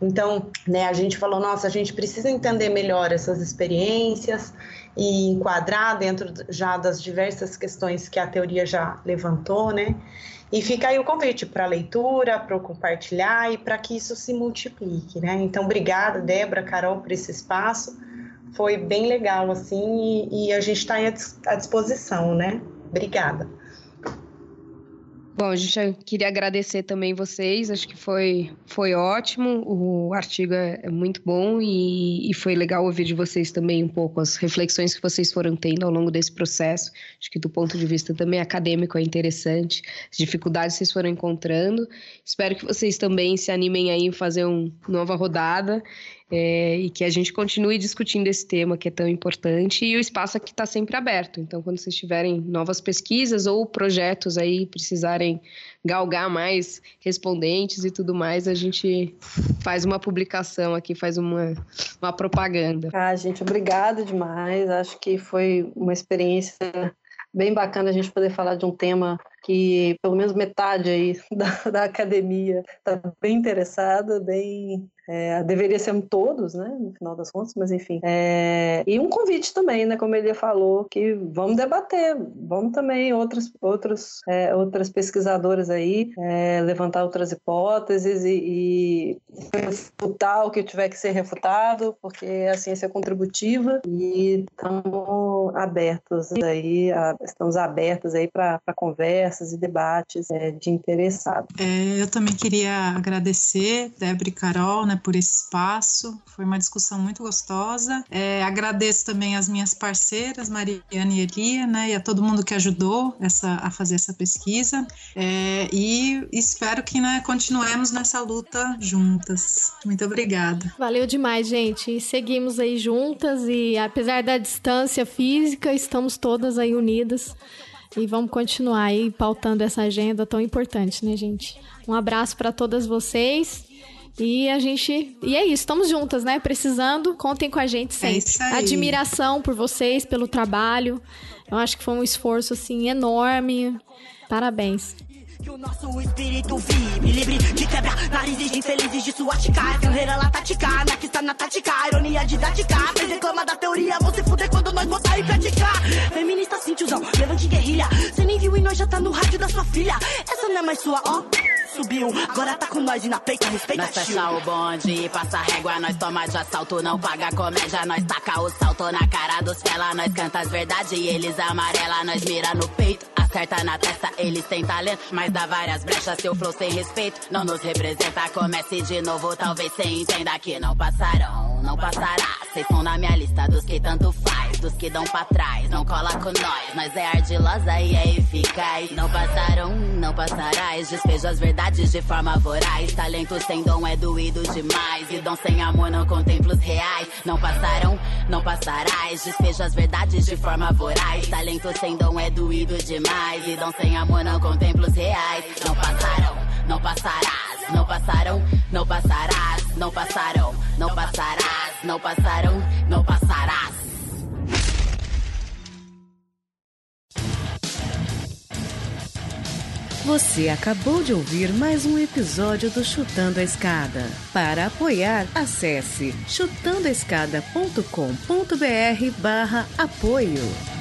Então, né, a gente falou, nossa, a gente precisa entender melhor essas experiências e enquadrar dentro já das diversas questões que a teoria já levantou, né? E fica aí o convite para leitura, para compartilhar e para que isso se multiplique, né? Então, obrigada, Débora, Carol, por esse espaço. Foi bem legal, assim, e, e a gente está à disposição, né? Obrigada. Bom, a gente queria agradecer também vocês, acho que foi, foi ótimo, o artigo é, é muito bom e, e, foi legal ouvir de vocês também um pouco as reflexões que vocês foram tendo ao longo desse processo. Acho que do ponto de vista também acadêmico é interessante, as dificuldades que vocês foram encontrando. Espero que vocês também se animem aí em fazer uma nova rodada é, e que a gente continue discutindo esse tema que é tão importante e o espaço aqui está sempre aberto. Então, quando vocês tiverem novas pesquisas ou projetos aí precisarem galgar mais respondentes e tudo mais, a gente faz uma publicação aqui, faz uma, uma propaganda. Ah, gente, obrigada demais. Acho que foi uma experiência bem bacana a gente poder falar de um tema que pelo menos metade aí da, da academia está bem interessada, bem é, deveria ser todos, né, no final das contas, mas enfim. É, e um convite também, né, como ele falou, que vamos debater, vamos também outras, outros, é, outras pesquisadoras aí é, levantar outras hipóteses e, e refutar o que tiver que ser refutado, porque a ciência é contributiva e estamos abertos aí, a, estamos abertos aí para conversas e debates é, de interessados. É, eu também queria agradecer, Débora e Carol, né, por esse espaço. Foi uma discussão muito gostosa. É, agradeço também as minhas parceiras, Mariana e Elia, né, e a todo mundo que ajudou essa, a fazer essa pesquisa. É, e espero que né, continuemos nessa luta juntas. Muito obrigada. Valeu demais, gente. E seguimos aí juntas e apesar da distância física, estamos todas aí unidas. E vamos continuar aí pautando essa agenda tão importante, né, gente? Um abraço para todas vocês e a gente. E é isso, estamos juntas, né? Precisando, contem com a gente é sempre. É Admiração por vocês, pelo trabalho. Eu acho que foi um esforço, assim, enorme. Parabéns. Que o nosso espírito vive livre de quebrar narizes de infelizes de suástica. Carreira lá tática, que está na tática, ironia didática. Vocês reclamam da teoria, vão se fuder quando nós botar em praticar. Feminista sim, tiozão, levante guerrilha. Cê nem viu e nós já tá no rádio da sua filha. Essa não é mais sua, ó. Subiu, agora tá com nós e na peita, respeita Nós fecha o bonde e passa régua, nós toma de assalto, não paga comédia, nós taca o salto na cara dos fela, nós canta as verdade e eles amarela, nós mira no peito acerta na testa, eles têm talento, mas dá várias brechas. Seu flow sem respeito não nos representa. Comece de novo, talvez cê entenda que não passarão, não passará. Cês são na minha lista dos que tanto faz, dos que dão pra trás. Não cola com nós, nós é ardilosa e é eficaz. Não passarão, não passarás. Despejo as verdades de forma voraz. Talento sem dom é doído demais. E dom sem amor não contempla os reais. Não passarão, não passarás. Despejo as verdades de forma voraz. Talento sem dom é doído demais mais. Vidão sem amor, não contemplo os reais. Não passarão, não passarás. Não passaram, não passarás. Não passarão, não passarás. Não passarão, não passarás. Você acabou de ouvir mais um episódio do Chutando a Escada. Para apoiar, acesse chutandoaescada.com.br barra apoio.